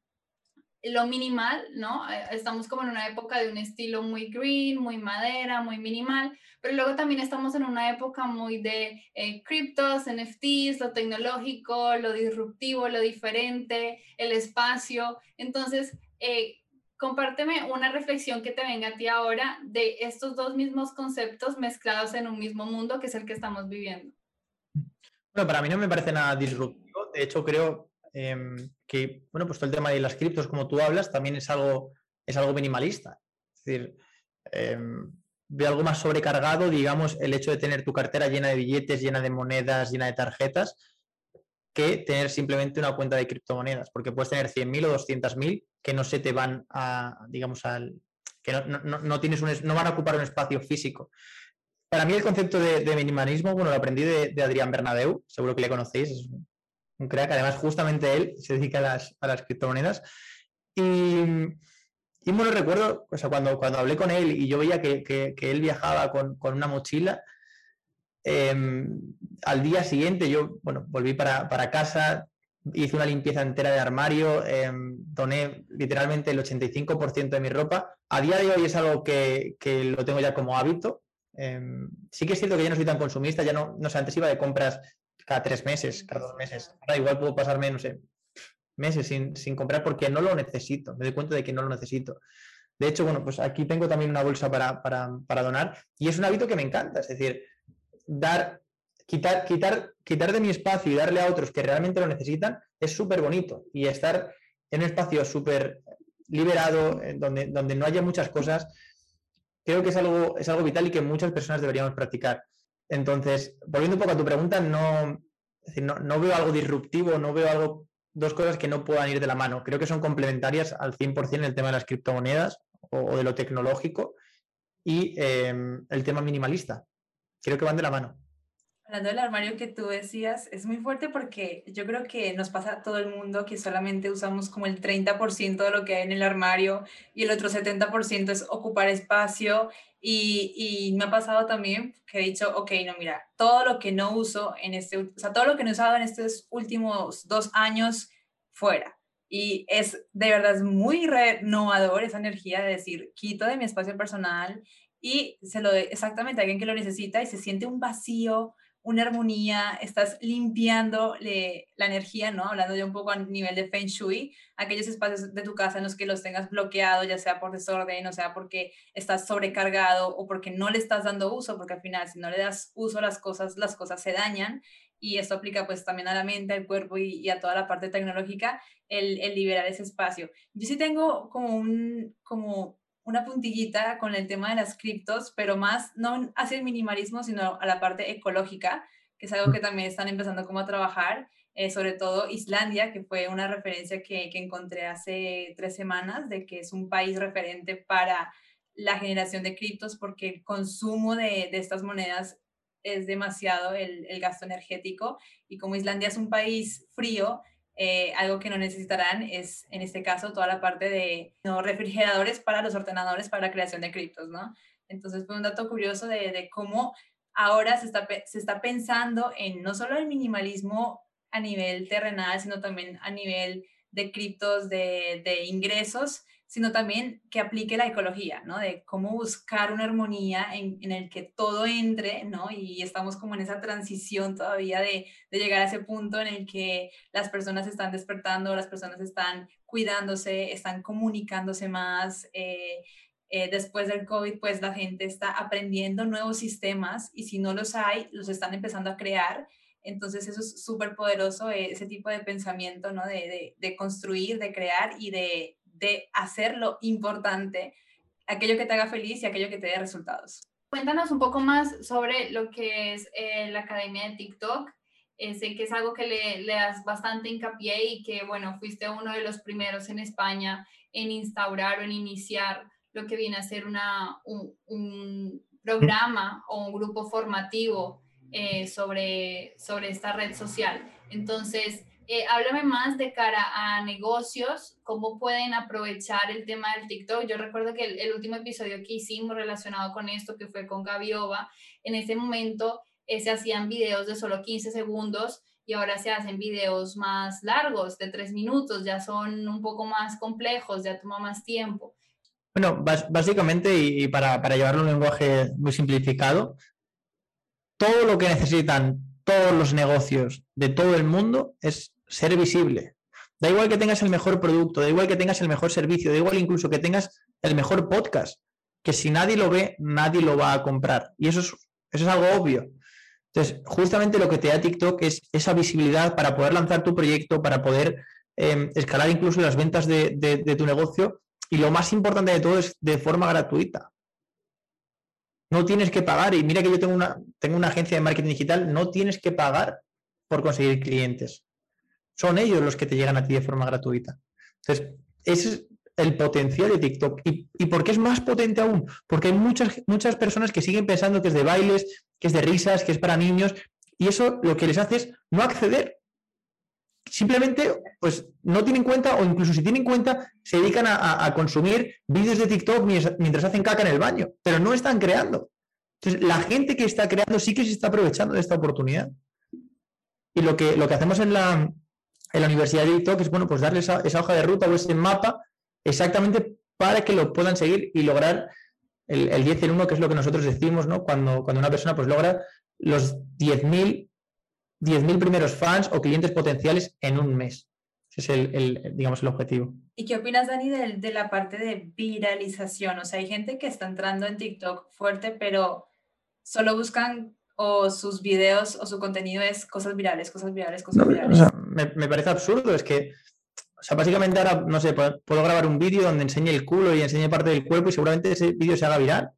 lo minimal, ¿no? Eh, estamos como en una época de un estilo muy green, muy madera, muy minimal, pero luego también estamos en una época muy de eh, criptos, NFTs, lo tecnológico, lo disruptivo, lo diferente, el espacio. Entonces, eh, compárteme una reflexión que te venga a ti ahora de estos dos mismos conceptos mezclados en un mismo mundo que es el que estamos viviendo. Bueno, para mí no me parece nada disruptivo. De hecho, creo em, que, bueno, pues todo el tema de las criptos, como tú hablas, también es algo, es algo minimalista. Es decir, em, de algo más sobrecargado, digamos, el hecho de tener tu cartera llena de billetes, llena de monedas, llena de tarjetas, que tener simplemente una cuenta de criptomonedas, porque puedes tener 100.000 o 200.000 que no se te van a, digamos, al, que no, tienes un, no van a ocupar un espacio físico. Para mí el concepto de, minimalismo, bueno, lo aprendí de, Adrián Bernadeu, seguro que le conocéis, es un crack, además justamente él se dedica a las, a las criptomonedas. Y, y bueno, recuerdo, o sea, cuando, cuando hablé con él y yo veía que, que, él viajaba con, con una mochila, Em, al día siguiente yo, bueno, volví para, casa, hice una limpieza entera de armario, em, doné literalmente el 85% de mi ropa. A día de hoy es algo que, lo tengo ya como hábito. Em, sí que es cierto que ya no soy tan consumista, ya no, no sé, antes iba de compras cada tres meses, cada dos meses. Ahora igual puedo pasarme, no sé, meses sin, comprar porque no lo necesito, me doy cuenta de que no lo necesito. De hecho, bueno, pues aquí tengo también una bolsa para, para donar y es un hábito que me encanta, es decir, dar, quitar, quitar, quitar de mi espacio y darle a otros que realmente lo necesitan es súper bonito. Y estar en un espacio súper liberado, donde, donde no haya muchas cosas, creo que es algo, es algo vital y que muchas personas deberíamos practicar. Entonces, volviendo un poco a tu pregunta, no, no, veo algo disruptivo, no veo algo, dos cosas que no puedan ir de la mano. Creo que son complementarias al 100% el tema de las criptomonedas o, de lo tecnológico y eh, el tema minimalista creo que van de la mano. Hablando del armario que tú decías, es muy fuerte porque yo creo que nos pasa a todo el mundo que solamente usamos como el 30% de lo que hay en el armario y el otro 70% es ocupar espacio. Y, y, me ha pasado también que he dicho, ok, no, mira, todo lo que no uso en este, o sea, todo lo que no he usado en estos últimos dos años fuera. Y es de verdad es muy renovador esa energía de decir, quito de mi espacio personal y se lo doy exactamente a alguien que lo necesita y se siente un vacío, una armonía, estás limpiando la energía, ¿no? Hablando ya un poco a nivel de Feng Shui, aquellos espacios de tu casa en los que los tengas bloqueados, ya sea por desorden, o sea porque estás sobrecargado o porque no le estás dando uso, porque al final si no le das uso a las cosas, las cosas se dañan y esto aplica pues también a la mente, al cuerpo y, a toda la parte tecnológica, el, el, liberar ese espacio. Yo sí tengo como un, como una puntillita con el tema de las criptos, pero más no hacia el minimalismo, sino a la parte ecológica, que es algo que también están empezando como a trabajar, eh, sobre todo Islandia, que fue una referencia que, que, encontré hace tres semanas, de que es un país referente para la generación de criptos, porque el consumo de, de estas monedas es demasiado el, el gasto energético, y como Islandia es un país frío, eh, algo que no necesitarán es, en este caso, toda la parte de ¿no? refrigeradores para los ordenadores para la creación de criptos, ¿no? Entonces fue un dato curioso de, de cómo ahora se está, se está pensando en no solo el minimalismo a nivel terrenal, sino también a nivel de criptos, de, de ingresos, sino también que aplique la ecología, ¿no? De cómo buscar una armonía en, en, el que todo entre, ¿no? Y estamos como en esa transición todavía de, de, llegar a ese punto en el que las personas están despertando, las personas están cuidándose, están comunicándose más. Eh, eh, después del COVID, pues la gente está aprendiendo nuevos sistemas y si no los hay, los están empezando a crear. Entonces eso es súper poderoso, eh, ese tipo de pensamiento, ¿no? De, de, de construir, de crear y de de hacer lo importante, aquello que te haga feliz y aquello que te dé resultados. Cuéntanos un poco más sobre lo que es eh, la Academia de TikTok. Eh, sé que es algo que le, le, das bastante hincapié y que, bueno, fuiste uno de los primeros en España en instaurar o en iniciar lo que viene a ser una, un, programa o un grupo formativo eh, sobre, sobre esta red social. Entonces, eh, háblame más de cara a negocios, cómo pueden aprovechar el tema del TikTok. Yo recuerdo que el, el último episodio que hicimos relacionado con esto, que fue con Gaviova, en ese momento eh, se hacían videos de solo 15 segundos y ahora se hacen videos más largos, de 3 minutos, ya son un poco más complejos, ya toma más tiempo. Bueno, básicamente, y para, para llevarlo a un lenguaje muy simplificado, todo lo que necesitan todos los negocios de todo el mundo es ser visible. Da igual que tengas el mejor producto, da igual que tengas el mejor servicio, da igual incluso que tengas el mejor podcast, que si nadie lo ve, nadie lo va a comprar. Y eso es, eso es algo obvio. Entonces, justamente lo que te da TikTok es esa visibilidad para poder lanzar tu proyecto, para poder eh, escalar incluso las ventas de, de, de tu negocio. Y lo más importante de todo es de forma gratuita. No tienes que pagar. Y mira que yo tengo una, tengo una agencia de marketing digital, no tienes que pagar por conseguir clientes son ellos los que te llegan a ti de forma gratuita. Entonces, ese es el potencial de TikTok. ¿Y, y por qué es más potente aún? Porque hay muchas, muchas personas que siguen pensando que es de bailes, que es de risas, que es para niños, y eso lo que les hace es no acceder. Simplemente, pues no tienen cuenta, o incluso si tienen cuenta, se dedican a, a, consumir vídeos de TikTok mientras, mientras hacen caca en el baño, pero no están creando. Entonces, la gente que está creando sí que se está aprovechando de esta oportunidad. Y lo que, lo que hacemos en la, en la Universidad de TikTok es bueno, pues darle esa, esa, hoja de ruta o ese mapa exactamente para que lo puedan seguir y lograr el, el 10 en 1, que es lo que nosotros decimos, ¿no? Cuando, cuando una persona pues logra los 10.000 10 primeros fans o clientes potenciales en un mes. Ese es el, el, digamos, el objetivo. ¿Y qué opinas, Dani, de, de, la parte de viralización? O sea, hay gente que está entrando en TikTok fuerte, pero solo buscan o sus videos o su contenido es cosas virales, cosas virales, cosas no, virales. O sea, me, parece absurdo, es que, o sea, básicamente ahora, no sé, puedo, grabar un vídeo donde enseñe el culo y enseñe parte del cuerpo y seguramente ese vídeo se haga viral,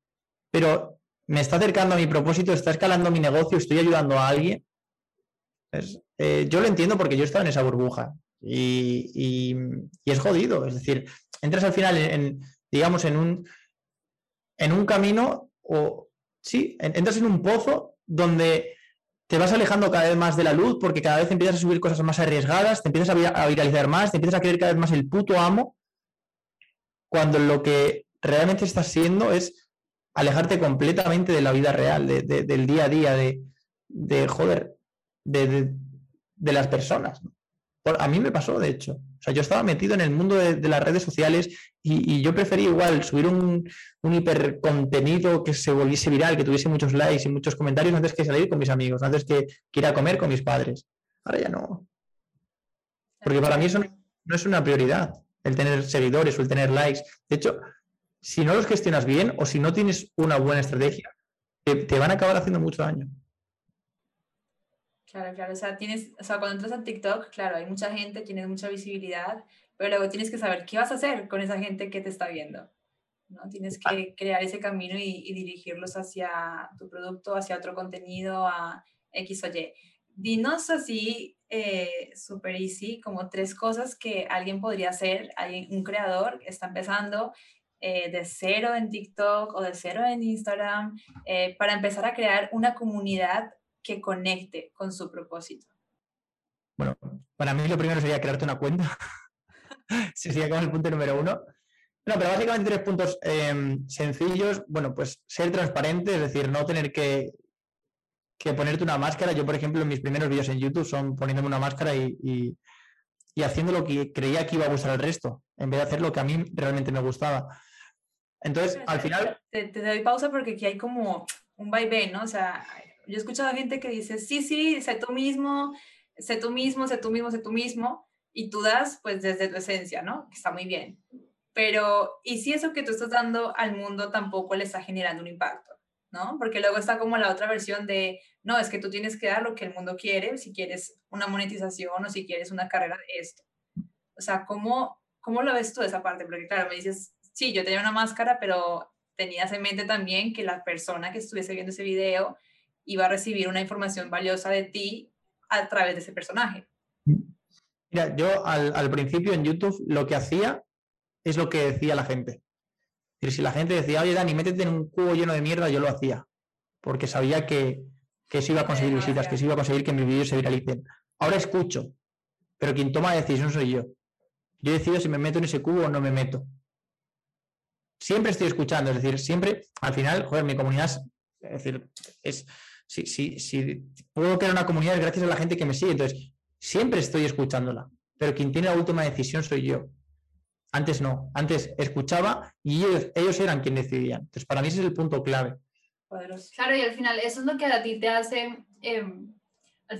pero me está acercando a mi propósito, está escalando mi negocio, estoy ayudando a alguien. Eh, yo lo entiendo porque yo estaba en esa burbuja y, y, y, es jodido, es decir, entras al final en, en digamos, en un, en un camino o, sí, entras en un pozo donde te vas alejando cada vez más de la luz porque cada vez empiezas a subir cosas más arriesgadas, te empiezas a viralizar más, te empiezas a creer cada vez más el puto amo, cuando lo que realmente estás siendo es alejarte completamente de la vida real, de, de, del día a día, de, de joder, de, de las personas. A mí me pasó, de hecho. Sea, yo estaba metido en el mundo de, las redes sociales y, yo prefería igual subir un, un hipercontenido que se volviese viral, que tuviese muchos likes y muchos comentarios antes que salir con mis amigos, antes que, que ir a comer con mis padres. Ahora ya no. Porque para mí eso no es una prioridad, el tener seguidores o el tener likes. De hecho, si no los gestionas bien o si no tienes una buena estrategia, te, van a acabar haciendo mucho daño. Claro, claro. O sea, tienes, o sea, cuando entras a TikTok, claro, hay mucha gente, tienes mucha visibilidad, pero luego tienes que saber qué vas a hacer con esa gente que te está viendo. ¿no? Tienes que crear ese camino y, y dirigirlos hacia tu producto, hacia otro contenido, a X o Y. Dinos así, eh, super easy, como tres cosas que alguien podría hacer, alguien, un creador que está empezando eh, de cero en TikTok o de cero en Instagram, eh, para empezar a crear una comunidad que conecte con su propósito? Bueno, para mí lo primero sería crearte una cuenta. sería como el punto número uno. No, pero básicamente tres puntos em, sencillos. Bueno, pues ser transparente, es decir, no tener que, que, ponerte una máscara. Yo, por ejemplo, en mis primeros vídeos en YouTube son poniéndome una máscara y, y, y, haciendo lo que creía que iba a gustar al resto, en vez de hacer lo que a mí realmente me gustaba. Entonces, al final... Te, doy pausa porque aquí hay como un vaivén, ¿no? O sea, yo he escuchado gente que dice, sí, sí, sé tú mismo, sé tú mismo, sé tú mismo, sé tú mismo, y tú das pues desde tu esencia, ¿no? Que está muy bien. Pero, ¿y si eso que tú estás dando al mundo tampoco le está generando un impacto? ¿no? Porque luego está como la otra versión de, no, es que tú tienes que dar lo que el mundo quiere, si quieres una monetización o si quieres una carrera de esto. O sea, ¿cómo, cómo lo ves tú esa parte? Porque claro, me dices, sí, yo tenía una máscara, pero tenías en mente también que la persona que estuviese viendo ese video iba a recibir una información valiosa de ti a través de ese personaje. Mira, yo al, principio en YouTube lo que hacía es lo que decía la gente. Es si la gente decía, oye Dani, métete en un cubo lleno de mierda, yo lo hacía. Porque sabía que, que eso iba a conseguir visitas, que eso iba a conseguir que mis vídeos se viralicen. Ahora escucho, pero quien toma la decisión soy yo. Yo decido si me meto en ese cubo o no me meto siempre estoy escuchando, es decir, siempre, al final, joder, mi comunidad, es decir, es, si, si, si puedo crear una comunidad gracias a la gente que me sigue, entonces, siempre estoy escuchándola, pero quien tiene la última decisión soy yo. Antes no, antes escuchaba y ellos, ellos eran quienes decidían. Entonces, para mí ese es el punto clave. Claro, y al final eso es lo que a ti te hace, eh,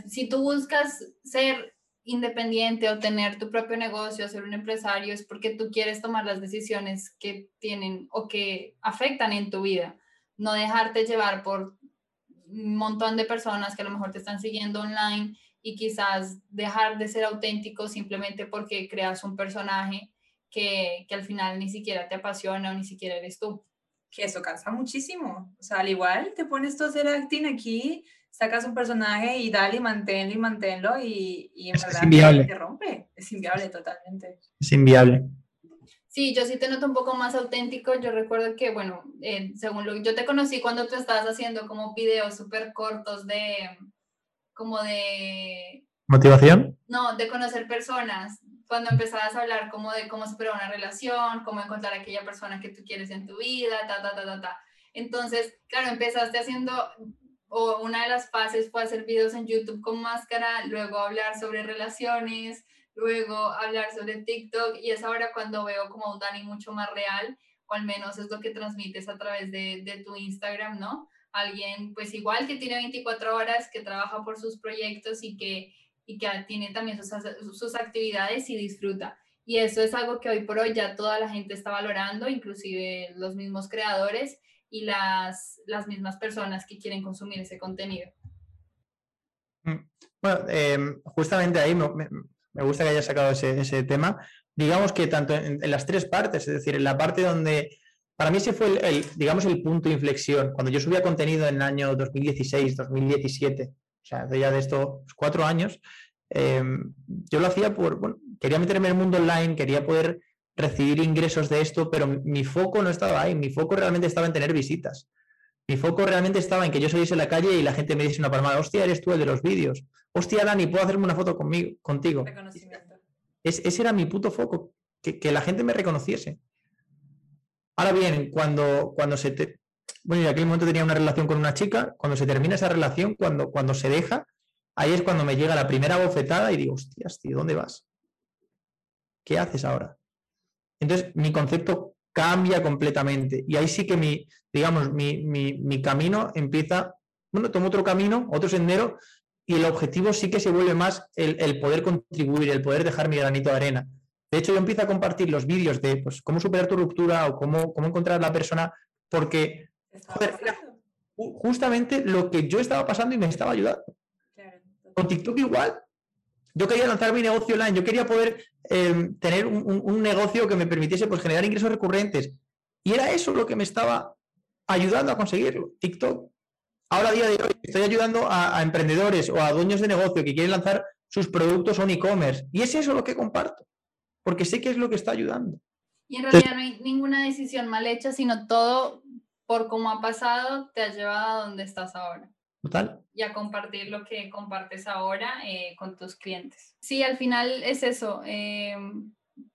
si tú buscas ser independiente o tener tu propio negocio, ser un empresario, es porque tú quieres tomar las decisiones que tienen o que afectan en tu vida. No dejarte llevar por un montón de personas que a lo mejor te están siguiendo online y quizás dejar de ser auténtico simplemente porque creas un personaje que, que al final ni siquiera te apasiona o ni siquiera eres tú. Que eso cansa muchísimo. O sea, al igual te pones todo a hacer acting aquí sacas un personaje y dale y manténlo y manténlo y, y en verdad inviable. te rompe. Es inviable totalmente. Es inviable. Sí, yo sí te noto un poco más auténtico. Yo recuerdo que, bueno, eh, según lo que yo te conocí cuando tú estabas haciendo como videos súper cortos de, como de... ¿Motivación? No, de conocer personas. Cuando empezabas a hablar como de cómo superar una relación, cómo encontrar a aquella persona que tú quieres en tu vida, ta, ta, ta, ta, ta. Entonces, claro, empezaste haciendo o una de las fases fue hacer videos en YouTube con máscara, luego hablar sobre relaciones, luego hablar sobre TikTok y es ahora cuando veo como un Dani mucho más real, o al menos es lo que transmites a través de, de tu Instagram, ¿no? Alguien pues igual que tiene 24 horas, que trabaja por sus proyectos y que, y que tiene también sus, sus actividades y disfruta. Y eso es algo que hoy por hoy ya toda la gente está valorando, inclusive los mismos creadores y las, las mismas personas que quieren consumir ese contenido. Mm. Bueno, em, justamente ahí me, gusta que hayas sacado ese, tema. Digamos que tanto en, las tres partes, es decir, en la parte donde para mí ese fue el, digamos, el punto de inflexión. Cuando yo subía contenido en el año 2016, 2017, o sea, ya de estos cuatro años, em, yo lo hacía por, bueno, quería meterme en el mundo online, quería poder recibir ingresos de esto, pero mi foco no estaba ahí, mi foco realmente estaba en tener visitas. Mi foco realmente estaba en que yo saliese a la calle y la gente me diese una palmada, hostia, eres tú el de los vídeos, hostia, Dani, puedo hacerme una foto conmigo, contigo. ese era mi puto foco, que, la gente me reconociese. Ahora bien, cuando, cuando se te... Bueno, en aquel momento tenía una relación con una chica, cuando se termina esa relación, cuando, cuando se deja, ahí es cuando me llega la primera bofetada y digo, hostias, tío, ¿dónde vas? ¿qué haces ahora? Entonces, mi concepto cambia completamente. Y ahí sí que mi, digamos, mi, camino empieza, bueno, tomo otro camino, otro sendero, y el objetivo sí que se vuelve más el, poder contribuir, el poder dejar mi granito de arena. De hecho, yo empiezo a compartir los vídeos de pues, cómo superar tu ruptura o cómo, cómo encontrar a la persona, porque justamente lo que yo estaba pasando y me estaba ayudando. Con TikTok igual. Yo quería lanzar mi negocio online, yo quería poder em, tener un, negocio que me permitiese pues, generar ingresos recurrentes. Y era eso lo que me estaba ayudando a conseguirlo, TikTok. Ahora, a día de hoy, estoy ayudando a, emprendedores o a dueños de negocio que quieren lanzar sus productos en e-commerce. Y es eso lo que comparto, porque sé que es lo que está ayudando. Y en realidad no hay ninguna decisión mal hecha, sino todo por cómo ha pasado te ha llevado a donde estás ahora. Total. Y a compartir lo que compartes ahora eh, con tus clientes. Sí, al final es eso. Eh,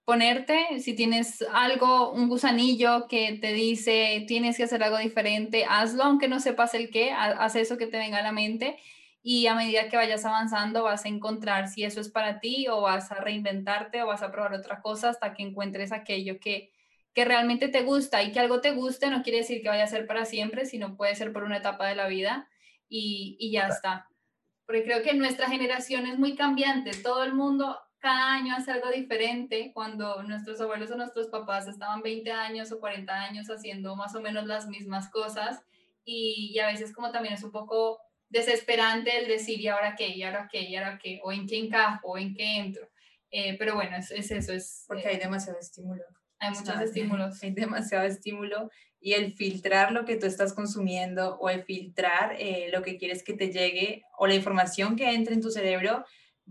ponerte, si tienes algo, un gusanillo que te dice tienes que hacer algo diferente, hazlo, aunque no sepas el qué, haz eso que te venga a la mente y a medida que vayas avanzando vas a encontrar si eso es para ti o vas a reinventarte o vas a probar otra cosa hasta que encuentres aquello que, que realmente te gusta y que algo te guste no quiere decir que vaya a ser para siempre, sino puede ser por una etapa de la vida y, y ya está. Porque creo que nuestra generación es muy cambiante, todo el mundo cada año hace algo diferente cuando nuestros abuelos o nuestros papás estaban 20 años o 40 años haciendo más o menos las mismas cosas y, a veces como también es un poco desesperante el decir y ahora qué, y ahora qué, y ahora qué, o en qué encajo, o en qué entro. Eh, pero bueno, es, es, eso, es... Porque hay demasiado estímulo. Hay muchos estímulos. Hay demasiado estímulo y el filtrar lo que tú estás consumiendo o el filtrar eh, lo que quieres que te llegue o la información que entre en tu cerebro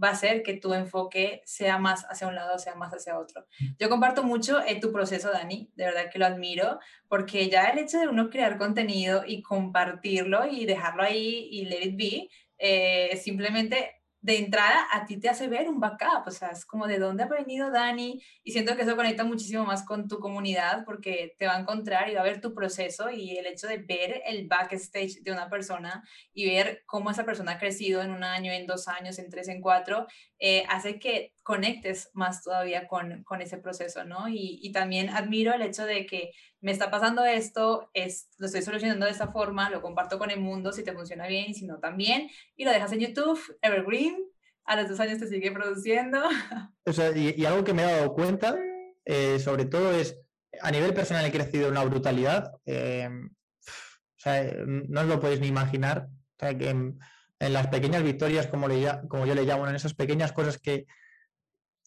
va a hacer que tu enfoque sea más hacia un lado, sea más hacia otro. Yo comparto mucho en tu proceso, Dani, de verdad que lo admiro, porque ya el hecho de uno crear contenido y compartirlo y dejarlo ahí y let it be, eh, simplemente de entrada a ti te hace ver un backup, o sea, es como de dónde ha venido Dani y siento que eso conecta muchísimo más con tu comunidad porque te va a encontrar y va a ver tu proceso y el hecho de ver el backstage de una persona y ver cómo esa persona ha crecido en un año, en dos años, en tres, en cuatro, eh, hace que conectes más todavía con, con ese proceso, ¿no? Y, y, también admiro el hecho de que me está pasando esto, es, lo estoy solucionando de esta forma, lo comparto con el mundo si te funciona bien y si no también, y lo dejas en YouTube, Evergreen, a los dos años te sigue produciendo. Y, algo que me he dado cuenta, eh, sobre todo es, a nivel personal he crecido una brutalidad, eh, o sea, no os lo podéis ni imaginar, o sea, que en las pequeñas victorias, como, como yo le llamo, en esas pequeñas cosas que,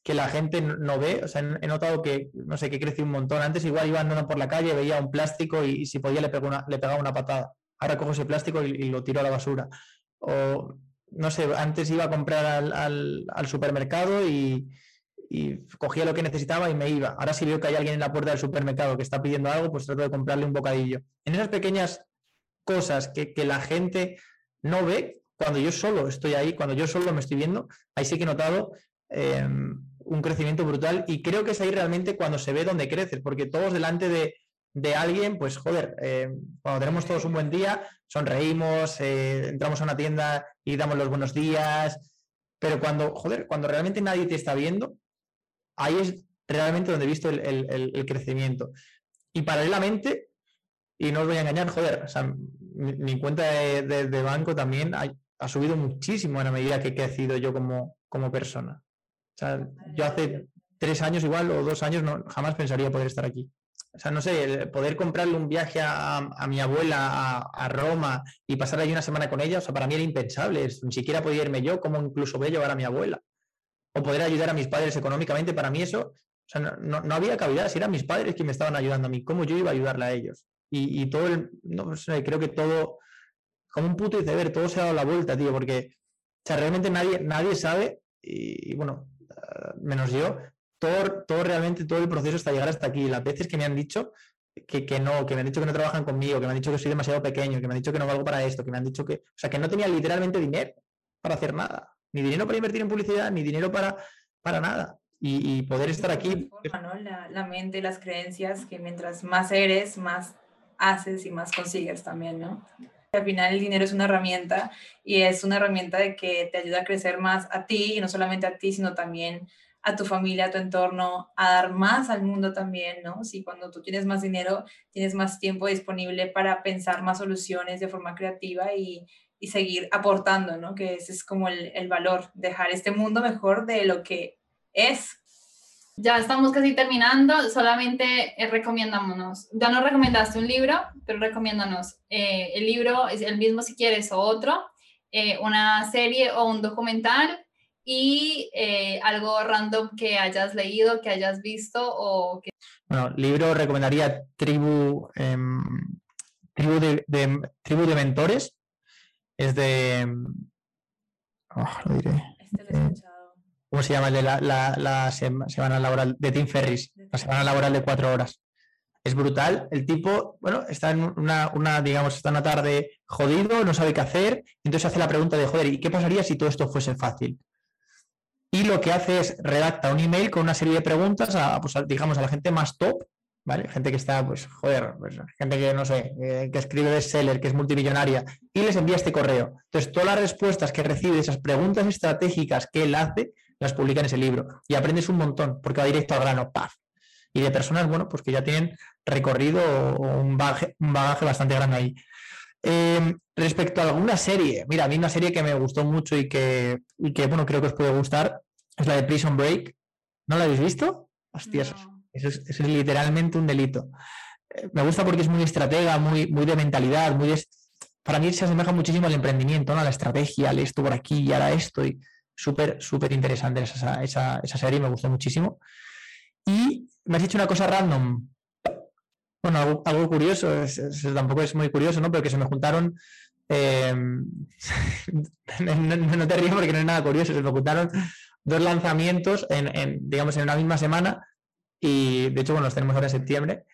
que la gente no ve. O sea, he notado que, no sé, que crece un montón. Antes igual iba andando por la calle, veía un plástico y, si podía le, le pegaba una patada. Ahora cojo ese plástico y, lo tiro a la basura. O, no sé, antes iba a comprar al, al, supermercado y, y, cogía lo que necesitaba y me iba. Ahora si veo que hay alguien en la puerta del supermercado que está pidiendo algo, pues trato de comprarle un bocadillo. En esas pequeñas cosas que, que la gente no ve, cuando yo solo estoy ahí, cuando yo solo me estoy viendo, ahí sí que he notado em, un crecimiento brutal y creo que es ahí realmente cuando se ve dónde creces, porque todos delante de, alguien, pues joder, em, cuando tenemos todos un buen día, sonreímos, eh, entramos a una tienda y damos los buenos días, pero cuando, joder, cuando realmente nadie te está viendo, ahí es realmente donde he visto el, crecimiento. Y paralelamente, y no os voy a engañar, joder, mi, cuenta de, banco también ha, subido muchísimo a la medida que he crecido yo como, como persona. O sea, yo hace tres años igual o dos años no, jamás pensaría poder estar aquí. O sea, no sé, poder comprarle un viaje a, mi abuela a, Roma y pasar ahí una semana con ella, o sea, para mí era impensable. Ni siquiera podía irme yo, como incluso voy a llevar a mi abuela. O poder ayudar a mis padres económicamente, para mí eso, o sea, no, no, había cavidad. Si eran mis padres quienes me estaban ayudando a mí, ¿cómo yo iba a ayudarle a ellos? Y, todo el, no sé, creo que todo, como un puto iceberg, todo se ha dado la vuelta, tío, porque, o sea, realmente nadie, nadie sabe, y bueno, menos yo, todo, todo realmente, todo el proceso hasta llegar hasta aquí. Las veces que me han dicho que, que, no, que me han dicho que no trabajan conmigo, que me han dicho que soy demasiado pequeño, que me han dicho que no valgo para esto, que me han dicho que, o sea, que no tenía literalmente dinero para hacer nada, ni dinero para invertir en publicidad, ni dinero para, para nada. Y, poder estar aquí. la, la mente, las creencias, que mientras más eres, más haces y más consigues también, ¿no? Al final el dinero es una herramienta y es una herramienta de que te ayuda a crecer más a ti y no solamente a ti, sino también a tu familia, a tu entorno, a dar más al mundo también, ¿no? Si cuando tú tienes más dinero, tienes más tiempo disponible para pensar más soluciones de forma creativa y, y seguir aportando, ¿no? Que ese es como el, el valor, dejar este mundo mejor de lo que es. Ya estamos casi terminando, solamente eh, recomiendámonos. Ya nos recomendaste un libro, pero recomiéndanos eh, el libro, es el mismo si quieres o otro, eh, una serie o un documental y eh, algo random que hayas leído, que hayas visto o que... Bueno, libro recomendaría Tribu, em, tribu, de, tribu de Mentores. Es de... Oh, lo diré. Este lo he eh, ¿Cómo se llama? de la, semana laboral de Tim Ferris. La semana laboral de cuatro horas. Es brutal. El tipo, bueno, está en una, digamos, está una tarde jodido, no sabe qué hacer. Entonces hace la pregunta de, joder, ¿y qué pasaría si todo esto fuese fácil? y lo que hace es redacta un email con una serie de preguntas a, pues, digamos, a la gente más top, ¿vale? Gente que está, pues, joder, pues, gente que, no sé, que escribe bestseller, que es multimillonaria, y les envía este correo. Entonces, todas las respuestas que recibe, esas preguntas estratégicas que él hace, las publica en ese libro. Y aprendes un montón, porque va directo al grano, ¡paf! Y de personas, bueno, pues que ya tienen recorrido o un bagaje, un bagaje bastante grande ahí. Em, respecto a alguna serie, mira, a mí una serie que me gustó mucho y que, y que, bueno, creo que os puede gustar es la de Prison Break. ¿No la habéis visto? Hostias, eso, es, literalmente un delito. Eh, me gusta porque es muy estratega, muy, muy de mentalidad, muy para mí se asemeja muchísimo al emprendimiento, ¿no? a la estrategia, al esto por aquí y ahora esto. Y súper, súper interesante esa, esa, esa serie, me gustó muchísimo. Y me has dicho una cosa random. Bueno, algo, curioso, tampoco es muy curioso, ¿no? Pero que se me juntaron. Em, no, te ríes porque no es nada curioso, se me juntaron dos lanzamientos en, digamos, en una misma semana. Y de hecho, bueno, los tenemos ahora en septiembre.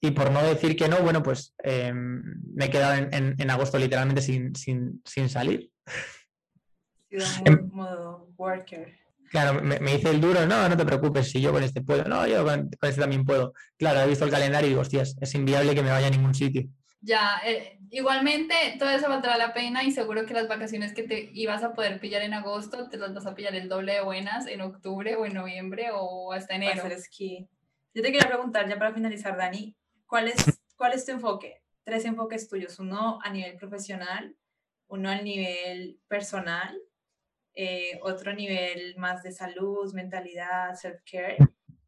Y por no decir que no, bueno, pues em, me he quedado en, agosto literalmente sin, sin, sin salir. Em, modo worker. Claro, me, me, dice el duro, no, no te preocupes, si yo con este puedo, no, yo con, este también puedo. Claro, he visto el calendario y digo, hostias, es inviable que me vaya a ningún sitio. Ya, eh, igualmente todo eso valdrá la pena y seguro que las vacaciones que te ibas a poder pillar en agosto, te las vas a pillar el doble de buenas en octubre o en noviembre o hasta enero. Yo te quería preguntar, ya para finalizar, Dani, ¿cuál es, ¿cuál es tu enfoque? Tres enfoques tuyos, uno a nivel profesional, uno a nivel personal eh, otro nivel más de salud, mentalidad, self-care?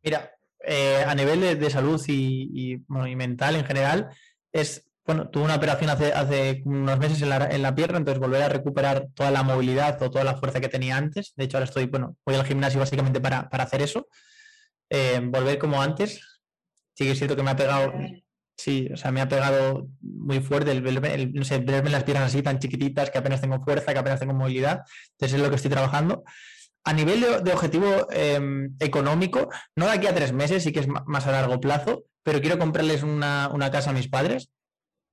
Mira, eh, a nivel de, salud y, mental en general, es, bueno, tuve una operación hace, hace unos meses en la, en la, pierna, entonces volver a recuperar toda la movilidad o toda la fuerza que tenía antes. De hecho, ahora estoy, bueno, voy al gimnasio básicamente para, hacer eso. Eh, volver como antes. Sí que es cierto que me ha pegado, Sí, o sea, me ha pegado muy fuerte el, no sé, verme las piernas así tan chiquititas que apenas tengo fuerza, que apenas tengo movilidad. Entonces es lo que estoy trabajando. A nivel de, objetivo em, económico, no de aquí a tres meses, sí que es más a largo plazo, pero quiero comprarles una, casa a mis padres,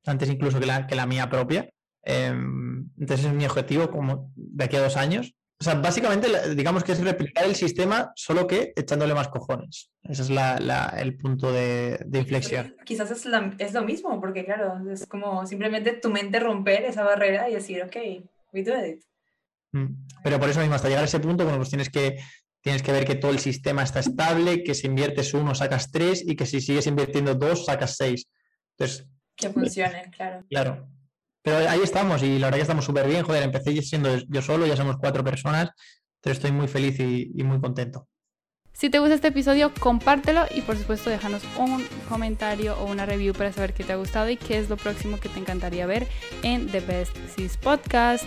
antes incluso que la, que la mía propia. Em, entonces es mi objetivo como de aquí a dos años. O sea, básicamente, digamos que es replicar el sistema, solo que echándole más cojones. Ese es el punto de, inflexión. Quizás es, es, lo mismo, porque claro, es como simplemente tu mente romper esa barrera y decir, ok, we do it. Mm. Pero por eso mismo, hasta llegar a ese punto, bueno, pues tienes que, tienes que ver que todo el sistema está estable, que si inviertes uno, sacas tres, y que si sigues invirtiendo dos, sacas seis. Entonces, que funcione, claro. Claro. Pero ahí estamos y la verdad que estamos súper bien. Joder, empecé siendo yo solo, ya somos cuatro personas. Entonces estoy muy feliz y, y muy contento. Si te gusta este episodio, compártelo y por supuesto déjanos un comentario o una review para saber qué te ha gustado y qué es lo próximo que te encantaría ver en The Best Sis Podcast.